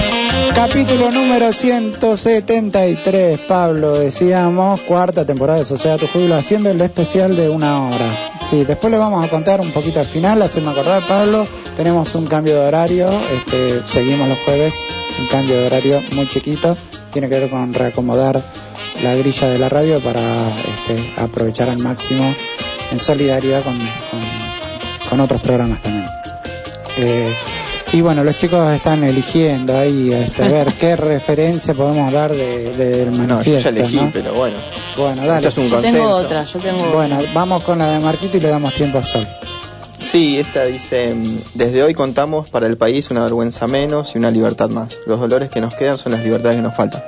Capítulo número 173, Pablo, decíamos, cuarta temporada de Sociedad Tu Júbilo, haciendo el especial de una hora. Sí, después le vamos a contar un poquito al final, hacerme acordar, Pablo, tenemos un cambio de horario, este, seguimos los jueves, un cambio de horario muy chiquito, tiene que ver con reacomodar la grilla de la radio para este, aprovechar al máximo en solidaridad con, con- otros programas también. Eh, y bueno, los chicos están eligiendo ahí este, ver qué referencia podemos dar de- del No, yo manifiesto. ya elegí, ¿no? pero bueno. Bueno, dale. Esto es un Yo consenso. tengo otra, yo tengo Bueno, vamos con la de Marquito y le damos tiempo a Sol. Sí, esta dice, desde hoy contamos para el país una vergüenza menos y una libertad más. Los dolores que nos quedan son las libertades que nos faltan.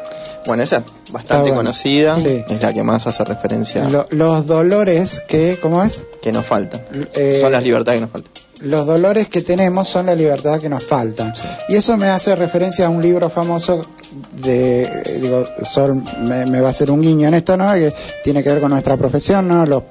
Bueno, esa es bastante bueno. conocida, Sí. es la que más hace referencia Lo- los dolores que, ¿cómo es? que nos faltan. Eh, son las libertades que nos faltan. Los dolores que tenemos son la libertad que nos faltan. Y eso me hace referencia a un libro famoso de, eh, digo, Sol me, me va a hacer un guiño en esto, ¿no? Que tiene que ver con nuestra profesión, ¿no? Los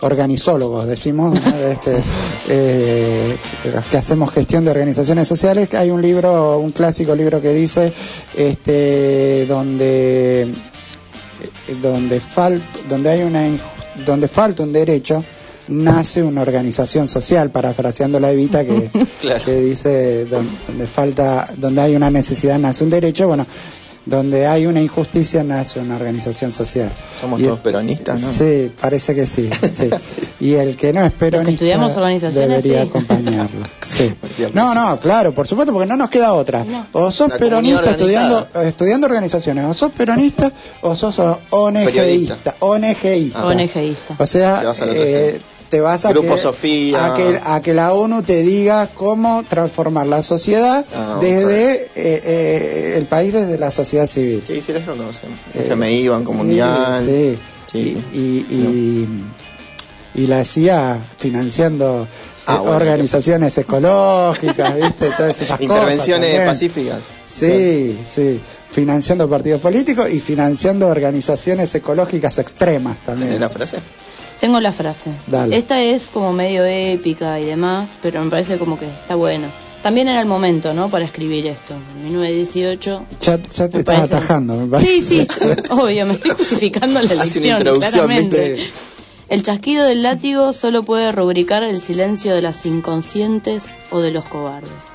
organizólogos, decimos, ¿no? Este, eh, los que hacemos gestión de organizaciones sociales, hay un libro, un clásico libro que dice, este, donde, eh, donde, fal, donde hay una, donde falta un derecho, nace una organización social, parafraseando la Evita que, que dice don- donde falta, donde hay una necesidad nace un derecho, bueno, donde hay una injusticia nace una organización social. Somos Y- todos peronistas, ¿no? Sí, parece que sí. sí. Y el que no es peronista estudiamos organizaciones, debería sí. acompañarlo. Sí. No, no, claro, por supuesto, porque no nos queda otra. O sos La peronista estudiando, estudiando organizaciones, o sos peronista o sos ONGista. ONGista. ONGista. O sea, Te vas eh, te vas a Grupo que, Sofía. a que a que la ONU te diga cómo transformar la sociedad Ah, desde eh, eh, el país desde la sociedad civil. Sí, sí, eso lo conocemos. FMI, Banco Mundial. Sí, Sí. Y, y, y la CIA financiando Ah, eh, bueno, organizaciones ecológicas, ¿viste? Todas esas cosas. Intervenciones pacíficas. Sí, sí. Financiando partidos políticos y financiando organizaciones ecológicas extremas también. ¿Tenés la frase? Tengo la frase. Dale. Esta es como medio épica y demás, pero me parece como que está bueno. También era el momento, ¿no? Para escribir esto. En 1918. Ya, ya te estás parece- atajando, me parece. Sí, sí, obvio, me estoy justificando la elección, introducción, claramente. ¿viste? El chasquido del látigo solo puede rubricar el silencio de las inconscientes o de los cobardes.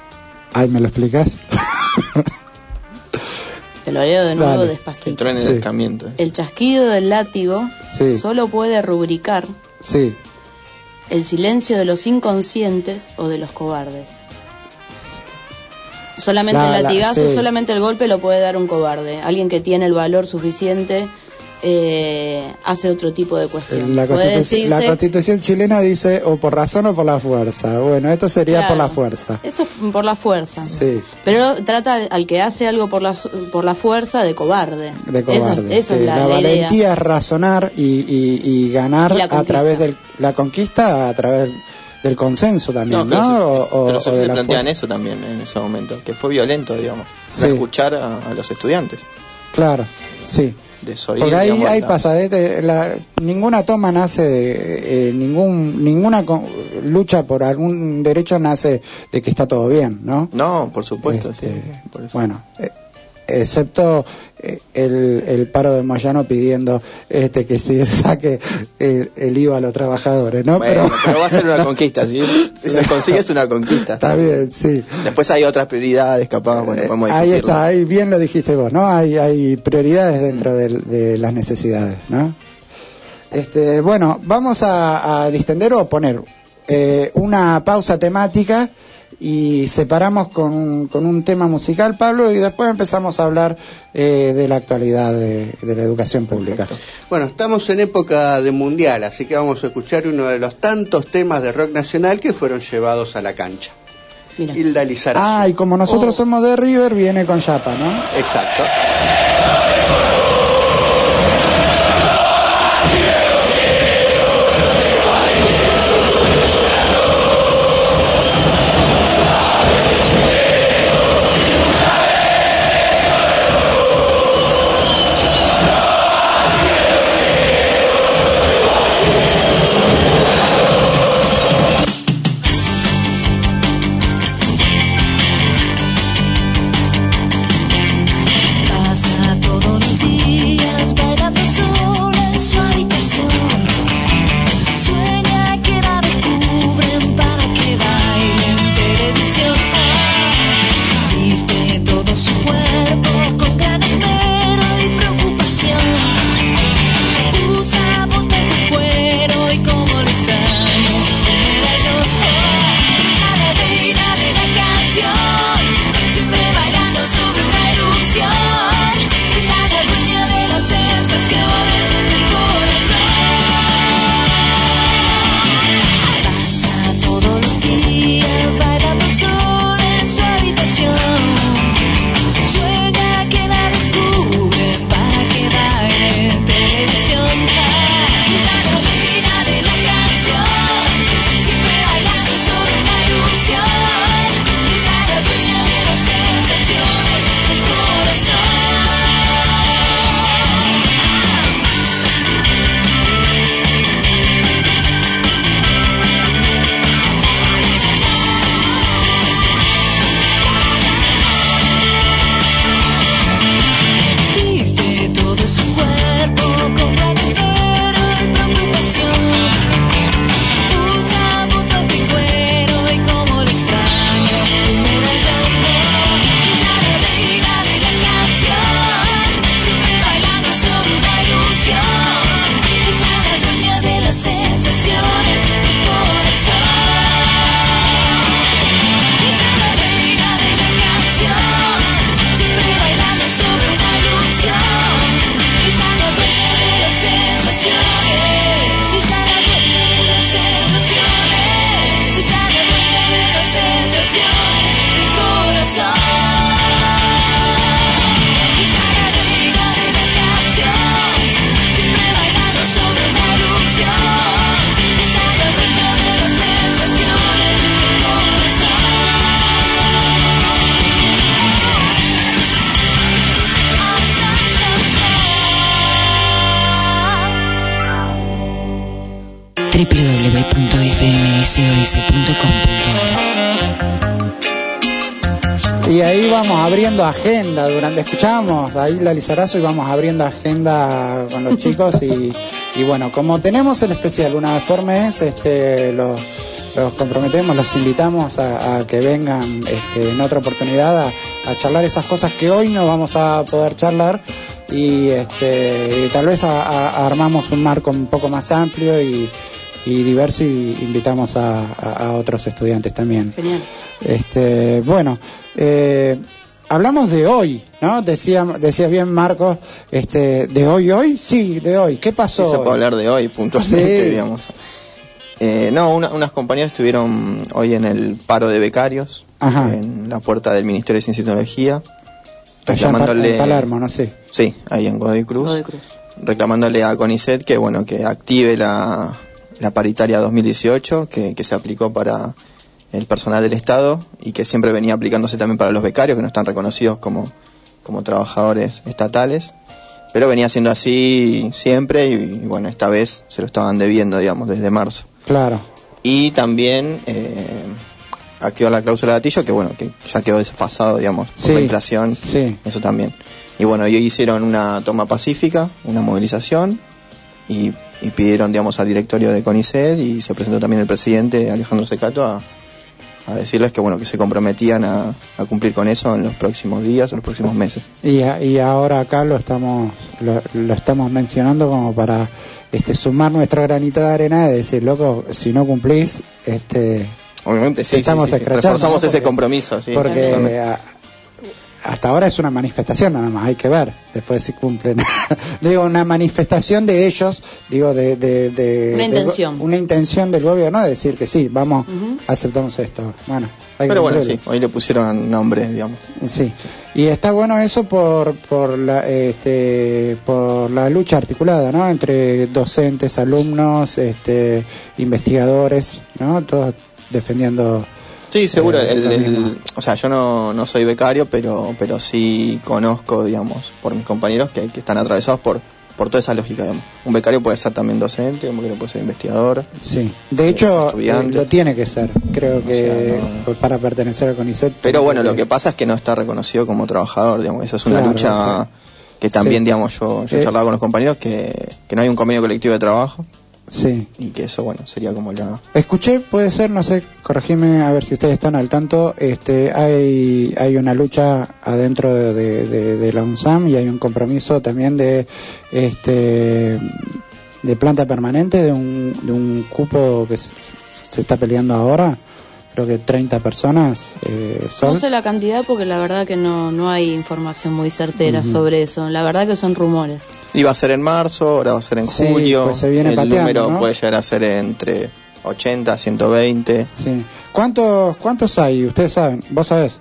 Ay, ¿me lo explicas? Te lo leo de nuevo Dale. despacito. Entró en el Sí. escamiento. El chasquido del látigo Sí. solo puede rubricar Sí. el silencio de los inconscientes o de los cobardes. Solamente La- el la- latigazo, sí. solamente el golpe lo puede dar un cobarde. Alguien que tiene el valor suficiente eh, hace otro tipo de cuestión. La constitución, la decirse, constitución chilena dice o por razón o por la fuerza. Bueno, esto sería por la fuerza. esto es por la fuerza. Sí, Pero trata al, al que hace algo por la, por la fuerza de cobarde. de cobarde. Sí, es la, la idea. valentía es razonar y, y- y ganar a través de la conquista, a través del consenso también, ¿no? O- o- pero o se, plantean eso también en ese momento, que fue violento, digamos. Sí. Escuchar a, a los estudiantes. Claro, sí. Desoír, Porque ahí, digamos, ahí la- pasa, ¿eh? La- ninguna toma nace de, eh, ningún, ninguna lucha por algún derecho nace de que está todo bien, ¿no? No, por supuesto, Este, sí. por eso. Bueno, eh, excepto el, el paro de Moyano pidiendo este que se saque el, el IVA a los trabajadores, ¿no? Bueno, pero pero va a ser una conquista, ¿sí? Si se consigue es una conquista. está bien, sí. Después hay otras prioridades, capaz, bueno, Eh, Ahí está, ahí bien lo dijiste vos, ¿no? Hay, hay prioridades dentro del- de, las necesidades, ¿no? Este, bueno, vamos a, a distender o poner eh, una pausa temática y separamos con, con un tema musical, Pablo, y después empezamos a hablar eh, de la actualidad de, de la educación pública. Bueno, estamos en época de mundial, así que vamos a escuchar uno de los tantos temas de rock nacional que fueron llevados a la cancha. Hilda Lizarazu. Ah, y como nosotros Oh. somos de River, viene con Yapa, ¿no? Exacto. Abriendo agenda, durante escuchamos ahí la Lizarazo y vamos abriendo agenda con los chicos y, y bueno, como tenemos el especial una vez por mes, este los, los comprometemos, los invitamos a, a que vengan este, en otra oportunidad a, a charlar esas cosas que hoy no vamos a poder charlar y, este, y tal vez a- a- armamos un marco un poco más amplio y, y diverso y invitamos a, a- a otros estudiantes también. Genial. Este, bueno, eh, hablamos de hoy, ¿no? Decía, decía bien Marcos, este, de hoy, hoy, sí, de hoy. ¿Qué pasó? Sí, se hoy? puede hablar de hoy puntualmente, Sí. digamos. Eh, no, una- unas compañeras estuvieron hoy en el paro de becarios, Ajá. en la puerta del Ministerio de Ciencia y Tecnología, reclamándole... en Palermo, no sé. Sí, ahí en Godoy Cruz. Godoy Cruz. reclamándole a CONICET que bueno que active la, la paritaria 2018 que, que se aplicó para el personal del Estado y que siempre venía aplicándose también para los becarios que no están reconocidos como, como trabajadores estatales pero venía siendo así siempre y, y, bueno esta vez se lo estaban debiendo digamos desde marzo Claro. y también eh, activar la cláusula de gatillo que bueno que ya quedó desfasado digamos por la inflación sí. eso también y bueno ellos hicieron una toma pacífica una movilización y, y pidieron digamos al directorio de CONICET y se presentó también el presidente Alejandro Secato a, a decirles que bueno que se comprometían a, a cumplir con eso en los próximos días o los próximos meses Y, a- y ahora acá lo estamos, lo, lo estamos mencionando como para este, sumar nuestra granita de arena y decir, loco, si no cumplís, este, obviamente sí, estamos sí, sí, sí. escrachando, reforzamos ¿no? ese compromiso sí, porque hasta ahora es una manifestación nada más, hay que ver después si cumplen. digo, una manifestación de ellos, digo, de... de, de- Una intención. una intención del gobierno de decir que sí, vamos, aceptamos esto. Bueno, hay que Pero bueno, cumplirlo. sí, hoy le pusieron nombre, digamos. Sí, y está bueno eso por por la este por la lucha articulada, ¿no? Entre docentes, alumnos, este investigadores, ¿no? Todos defendiendo. Sí, seguro. eh, el- o sea, yo no, no soy becario, pero pero sí conozco, digamos, por mis compañeros que, que están atravesados por por toda esa lógica. Digamos. Un becario puede ser también docente, un becario puede ser investigador. Sí, de hecho estudiante. eh, lo tiene que ser, creo que para pertenecer al CONICET. Pero bueno, lo que pasa es que no está reconocido como trabajador, digamos. Esa es una Claro, lucha sí. que también, Sí. digamos, yo, yo he Eh. charlado con los compañeros que, que no hay un convenio colectivo de trabajo Sí. y que eso, bueno, sería como la... Escuché, puede ser, no sé, corregime a ver si ustedes están al tanto, este, hay, hay una lucha adentro de, de- de- de la UNSAM y hay un compromiso también de, este, de planta permanente, de un, de un cupo que se, se está peleando ahora, creo que 30 personas, eh, Sol. No sé la cantidad porque la verdad que no, no hay información muy certera sobre eso. La verdad que son rumores. Iba a ser en marzo, ahora va a ser en Sí, julio. pues se viene el pateando, número ¿no? puede llegar a ser entre 80, 120. Sí. ¿Cuántos, ¿Cuántos hay? Ustedes saben, vos sabés,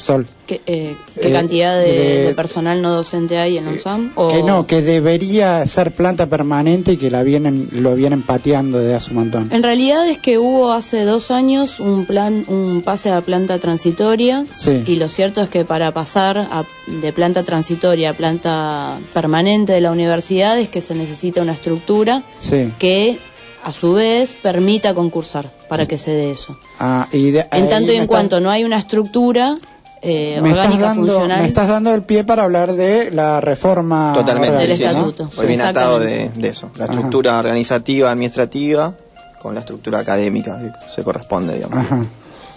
Sol. ¿Qué, eh, qué Eh, cantidad de, de- de personal no docente hay en la UNSAM? O- Que no, que debería ser planta permanente y que la vienen, lo vienen pateando desde hace un montón. En realidad es que hubo hace dos años un plan, un pase a planta transitoria Sí. y lo cierto es que para pasar a- de planta transitoria a planta permanente de la universidad es que se necesita una estructura Sí. que a su vez permita concursar para que se dé eso. Ah, y de- En tanto y en cuanto no hay una estructura eh, me estás, dando, funcional, me estás dando el pie para hablar de la reforma Totalmente, sí, sí. ¿no? Viene atado de, de eso. La Ajá. estructura organizativa, administrativa, con la estructura académica que se corresponde, digamos. Ajá.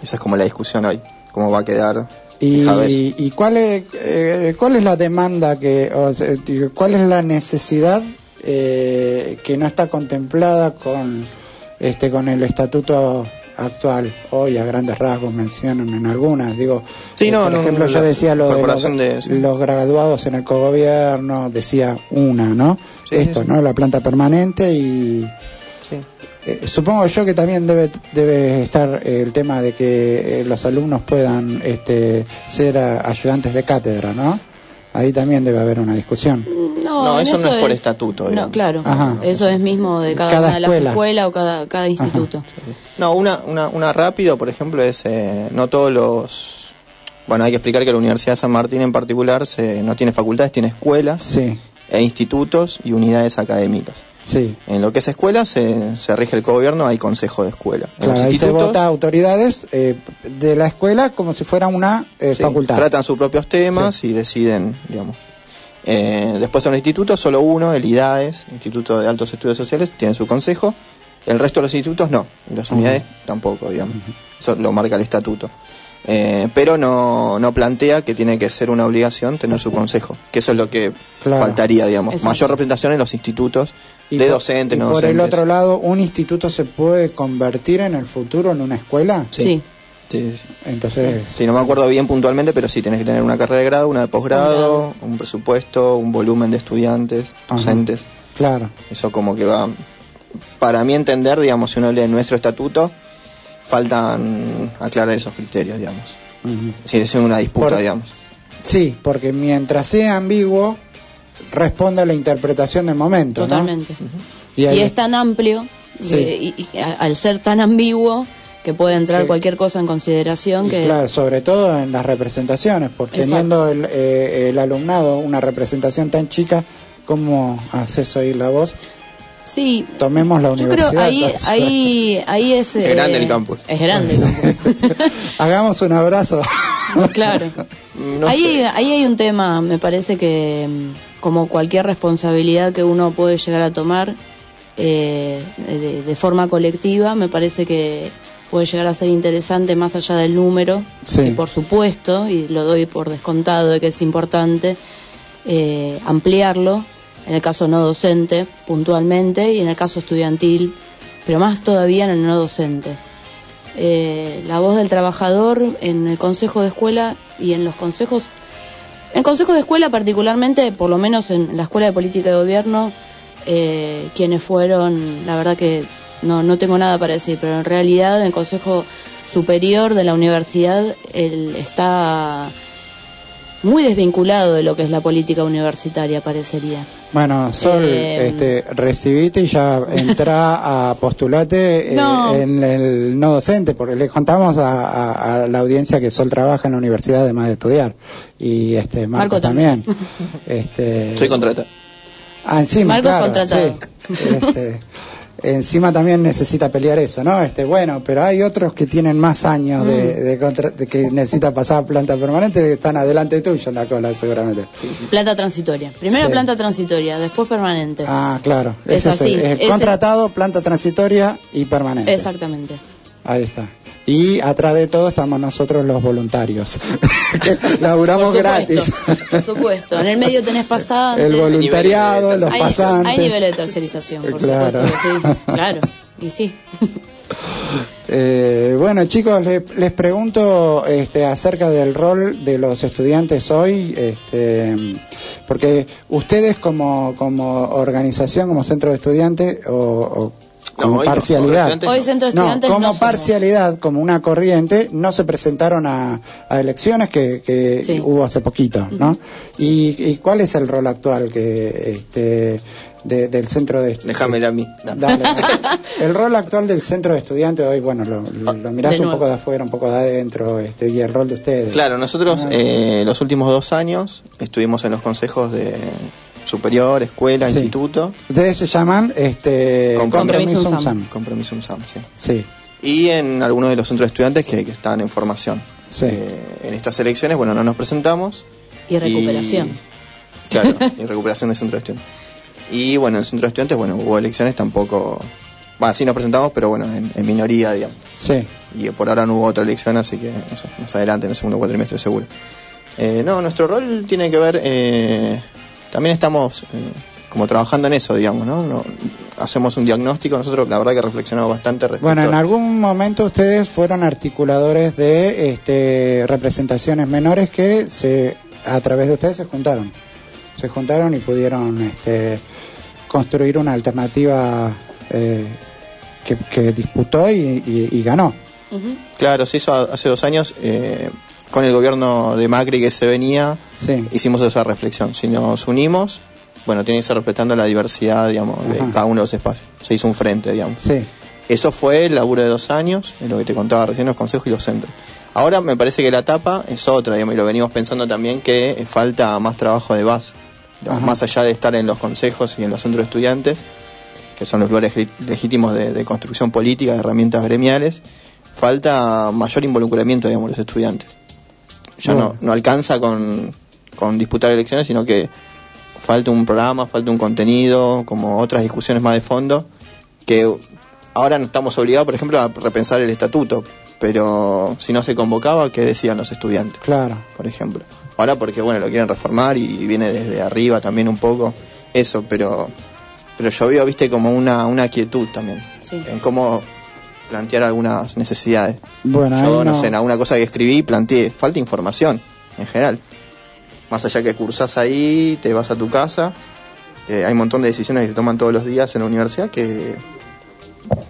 Esa es como la discusión hoy. ¿Cómo va a quedar? Y, y cuál es eh, cuál es la demanda que o sea, digo, cuál es la necesidad eh, que no está contemplada con este con el estatuto actual hoy a grandes rasgos mencionan en algunas. Digo Sí, eh, no, por no, ejemplo no, yo decía lo de los, incorporación de- sí. los graduados en el cogobierno decía una no Sí, esto no la planta permanente y eh, supongo yo que también debe debe estar eh, el tema de que eh, los alumnos puedan este, ser a- ayudantes de cátedra, ¿no? Ahí también debe haber una discusión. No, No, eso no es por estatuto, No, claro. Ajá. Eso es mismo de cada, Cada una de las escuela. escuelas o cada, cada instituto. No, una, una, una rápido, por ejemplo, es eh, no todos los... Bueno, hay que explicar que la Universidad de San Martín en particular se, no tiene facultades, tiene escuelas Sí, e institutos y unidades académicas. sí. En lo que es escuela se, se rige el gobierno, hay consejo de escuela. En Claro, ahí se vota autoridades eh, de la escuela como si fuera una eh, sí, facultad. tratan sus propios temas y deciden, digamos. Eh, después en los institutos, solo uno, el IDAES, Instituto de Altos Estudios Sociales, tiene su consejo. El resto de los institutos no, y las unidades tampoco, digamos. Eso lo marca el estatuto. Eh, pero no, no plantea que tiene que ser una obligación tener su consejo, que eso es lo que Claro. faltaría, digamos. Exacto. Mayor representación en los institutos Y de por- docentes, y no por el otro lado, ¿un instituto se puede convertir en el futuro en una escuela? Sí. Sí, sí. Entonces, Sí, no me acuerdo bien puntualmente, pero sí, tenés que tener una carrera de grado, una de posgrado, un presupuesto, un volumen de estudiantes, Ajá. docentes. claro. Eso como que va, para mí entender, digamos, si uno lee nuestro estatuto, faltan aclarar esos criterios, digamos. Ujú. Si es una disputa, Por- digamos. Sí, porque mientras sea ambiguo, responde a la interpretación del momento. ¿no? Totalmente. Y, Y ahí- es tan amplio, Sí. y, y a- al ser tan ambiguo, que puede entrar Sí. cualquier cosa en consideración y que... claro, sobre todo en las representaciones, porque Exacto. teniendo el, eh, el alumnado una representación tan chica, ¿cómo haces oír la voz? Sí, Tomemos la yo creo universidad. ahí, ahí, ahí es... Es grande eh, el campus. Es grande el campus. Hagamos un abrazo. claro. No ahí, sé. ahí hay un tema, me parece que mm, como cualquier responsabilidad que uno puede llegar a tomar eh, de, de forma colectiva, me parece que puede llegar a ser interesante más allá del número, Sí. y por supuesto, y lo doy por descontado de que es importante, eh, ampliarlo, en el caso no docente puntualmente y en el caso estudiantil, pero más todavía en el no docente. Eh, la voz del trabajador en el consejo de escuela y en los consejos En Consejo de Escuela particularmente, por lo menos en la Escuela de Política de Gobierno, eh, quienes fueron, la verdad que no, no tengo nada para decir, pero en realidad en el Consejo Superior de la Universidad él está muy desvinculado de lo que es la política universitaria, parecería. Bueno, Sol, Eh, este, recibite y ya entra a postulate eh, No. en el no docente, porque le contamos a, a- a la audiencia que Sol trabaja en la universidad además de estudiar. Y este Marco, Marco también. este, Soy contratado. Ah, encima, Marco es contratado. sí. Este, encima también necesita pelear eso, ¿no? Este, bueno, pero hay otros que tienen más años Mm. de, de contra- de que necesita pasar a planta permanente que están adelante tuyo en la cola, seguramente. Planta transitoria. Primero Sí. planta transitoria, después permanente. Ah, claro. Es es, así, es el contratado, planta transitoria y permanente. Exactamente. Ahí está. Y atrás de todo estamos nosotros los voluntarios, que laburamos Por supuesto, gratis. Por supuesto. En el medio tenés pasantes. El voluntariado, los hay, pasantes. Hay niveles de tercerización, por Claro. supuesto. sí. Claro. Y sí. Eh, bueno, chicos, le- les pregunto este, acerca del rol de los estudiantes hoy, este, porque ustedes como, como organización, como centro de estudiantes o, o como no, parcialidad, Hoy centro no, como no parcialidad, como una corriente, no se presentaron a, a elecciones que, que Sí. hubo hace poquito, ¿no? ¿Y, y cuál es el rol actual que este, de- del centro de Déjamela a mí. No. Dale, dale. El rol actual del centro de estudiantes hoy, bueno, lo, lo- lo mirás un poco de afuera, un poco de adentro, este, y el rol de ustedes. Claro, nosotros Ah. eh, los últimos dos años estuvimos en los consejos de superior, escuela, Sí. instituto. Ustedes se llaman este, Compromiso UNSAM. Compromiso UNSAM, sí. Sí, Y en algunos de los centros de estudiantes que, que están en formación. sí. Eh, en estas elecciones, bueno, no nos presentamos. Y recuperación. Y- claro, y recuperación de centro de estudiantes. Y bueno, en el centro de estudiantes, bueno, hubo elecciones tampoco. Bueno, sí nos presentamos, pero bueno, en, en minoría, digamos. Sí, Y por ahora no hubo otra elección, así que no sé, más adelante, en el segundo cuatrimestre seguro. Eh, no, nuestro rol tiene que ver, eh, también estamos eh, como trabajando en eso, digamos, ¿no? No- Hacemos un diagnóstico, nosotros la verdad que reflexionamos bastante respecto Bueno, en a- algún momento ustedes fueron articuladores de este, representaciones menores que se, a través de ustedes se juntaron. Se juntaron y pudieron este, construir una alternativa eh, que, que disputó y, y- y ganó. Claro, se hizo hace dos años eh, con el gobierno de Macri que se venía, Sí, hicimos esa reflexión. Si nos unimos, bueno, tiene que ser respetando la diversidad, digamos, de cada uno de los espacios. Se hizo un frente, digamos. sí, Eso fue el laburo de dos años, es lo que te contaba recién, los consejos y los centros. Ahora me parece que la etapa es otra, digamos, y lo venimos pensando también que falta más trabajo de base. Digamos. Más allá de estar en los consejos y en los centros de estudiantes, que son los lugares legí- legítimos de, de construcción política, de herramientas gremiales, falta mayor involucramiento, digamos, de los estudiantes. Ya Bueno. no, no alcanza con, con disputar elecciones, sino que falta un programa, falta un contenido, como otras discusiones más de fondo, que ahora no estamos obligados, por ejemplo, a repensar el estatuto, pero si no se convocaba, ¿qué decían los estudiantes, claro. por ejemplo? Ahora porque, bueno, lo quieren reformar y viene desde arriba también un poco eso, pero pero yo veo, viste, como una, una quietud también, Sí. en cómo plantear algunas necesidades. Bueno, Yo, no no- sé, en alguna cosa que escribí planteé, falta información, en general. Más allá que cursás ahí, te vas a tu casa, eh, hay un montón de decisiones que se toman todos los días en la universidad que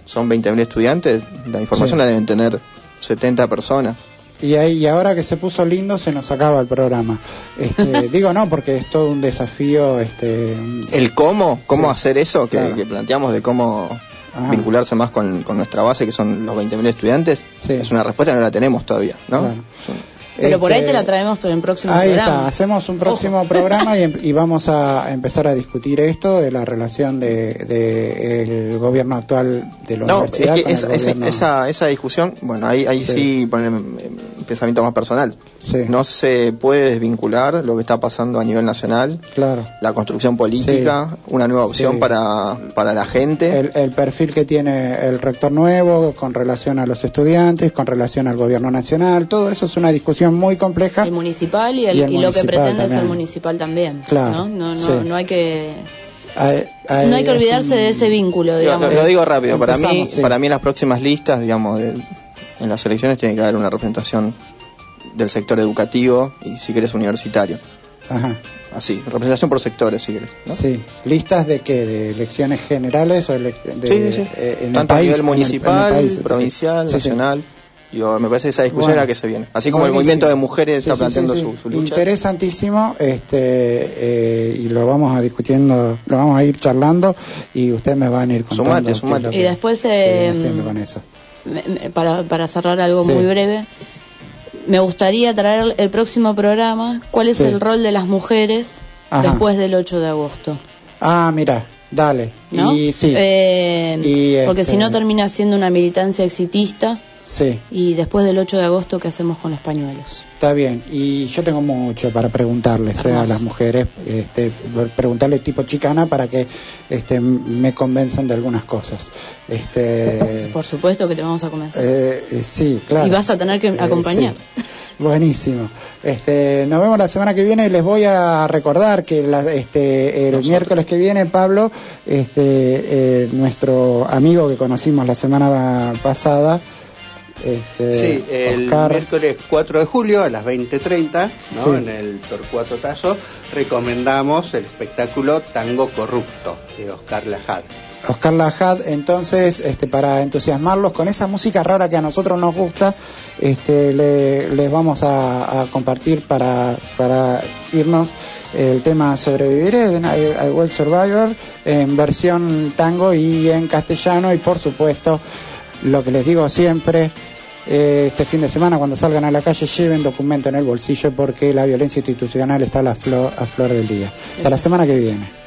son 20.000 estudiantes, la información Sí. la deben tener 70 personas. Y, ahí, y ahora que se puso lindo se nos acaba el programa. Este, digo no, porque es todo un desafío. Este, El cómo, cómo Sí. hacer eso que, Claro. que planteamos de cómo Ajá. vincularse más con, con nuestra base, que son los 20.000 estudiantes, Sí. es una respuesta que no la tenemos todavía, ¿no? Claro. Pero por ahí Este, te la traemos por el próximo Ahí programa. está, hacemos un próximo programa y, em- y vamos a empezar a discutir esto de la relación de, de el gobierno actual de la No, universidad es que esa, esa, gobierno. esa, esa discusión, bueno, ahí, ahí Sí. sí, poner un pensamiento más personal. Sí, No se puede desvincular lo que está pasando a nivel nacional, claro. la construcción política, una nueva opción Sí. para, para la gente. El, el perfil que tiene el rector nuevo con relación a los estudiantes, con relación al gobierno nacional, todo eso es una discusión muy compleja. El municipal y, el- Y el y lo que municipal pretende también. ser municipal también. Claro, ¿no? No, no, sí. no hay que Hay- hay- no hay que es olvidarse un- de ese vínculo, Lo, digamos. lo- lo digo rápido, para mí, sí. para mí en las próximas listas, digamos, de- en las elecciones tiene que haber una representación del sector educativo y si querés universitario. Ajá. Así, representación por sectores, si querés. ¿no? Sí. ¿Listas de qué? ¿De elecciones generales o de, Sí, sí, eh, en el Tanto país, a nivel en el- en el municipal, país? provincial, Sí, sí. nacional. Digo, me parece que esa discusión Bueno. es la que se viene. Así como el movimiento de mujeres Sí, está planteando sí, sí. Su, su lucha. Interesantísimo, este, eh, y lo vamos a discutiendo, lo vamos a ir charlando y ustedes me van a ir contando. Sumate, sumate. Y después, eh, haciendo con eso. para, para cerrar algo Sí. muy breve, me gustaría traer el próximo programa, cuál es Sí. el rol de las mujeres Ajá. después del 8 de agosto. Ah, mira, dale. ¿no? Y sí, Eh, Y, porque este, si no termina siendo una militancia exitista sí, y después del 8 de agosto, ¿qué hacemos con los pañuelos? está bien. Y yo tengo mucho para preguntarles eh, a las mujeres, este, preguntarle tipo chicana para que este, me convenzan de algunas cosas. Este, Por supuesto que te vamos a comenzar. eh, sí, claro. Y vas a tener que Eh, acompañar. sí. Buenísimo. Este, nos vemos la semana que viene y les voy a recordar que la- este, el miércoles que viene, Pablo, este, nuestro amigo que conocimos la semana pasada, este, Sí, el Oscar, miércoles 4 de julio a las 20.30, ¿no? Sí. en el Torcuato Tazo, recomendamos el espectáculo Tango Corrupto de Oscar Lajad. Oscar Lajad, entonces, este, para entusiasmarlos con esa música rara que a nosotros nos gusta, este, le- les vamos a, a compartir para, para irnos el tema Sobreviviré de I, I Will Survivor en versión tango y en castellano y por supuesto lo que les digo siempre eh, este fin de semana cuando salgan a la calle lleven documento en el bolsillo porque la violencia institucional está a la flor, a flor del día. Hasta la semana que viene.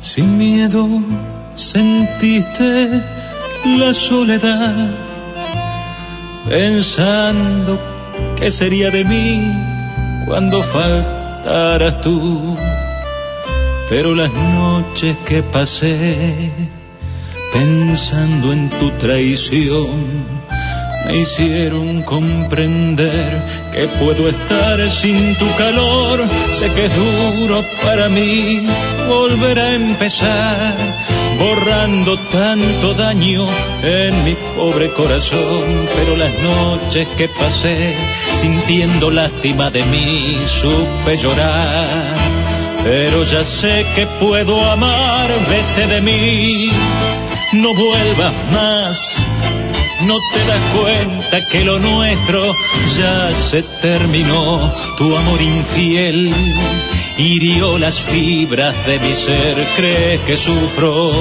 Sin miedo sentiste la soledad, pensando qué sería de mí cuando faltaras tú. Pero las noches que pasé pensando en tu traición me hicieron comprender que puedo estar sin tu calor. Sé que es duro para mí volver a empezar, borrando tanto daño en mi pobre corazón. Pero las noches que pasé sintiendo lástima de mí, supe llorar. Pero ya sé que puedo amar, vete de mí, no vuelvas más. No te das cuenta que lo nuestro ya se terminó. Tu amor infiel hirió las fibras de mi ser. ¿Crees que sufro?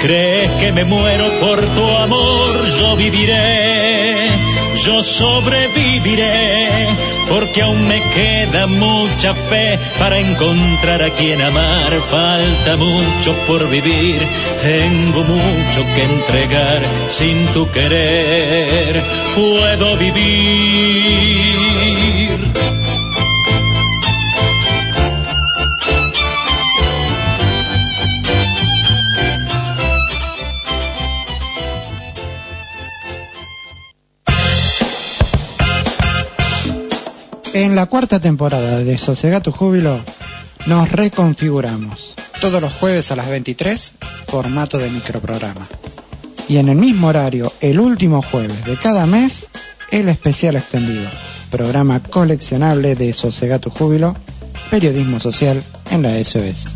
¿Crees que me muero por tu amor? Yo viviré, yo sobreviviré, porque aún me queda mucha fe para encontrar a quien amar. Falta mucho por vivir, tengo mucho que entregar sin tu querer. Puedo vivir. En la cuarta temporada de Sosega tu Júbilo nos reconfiguramos. Todos los jueves a las 23, formato de microprograma. Y en el mismo horario, el último jueves de cada mes, el especial extendido. Programa coleccionable de Sosega tu Júbilo, periodismo social en la SOS.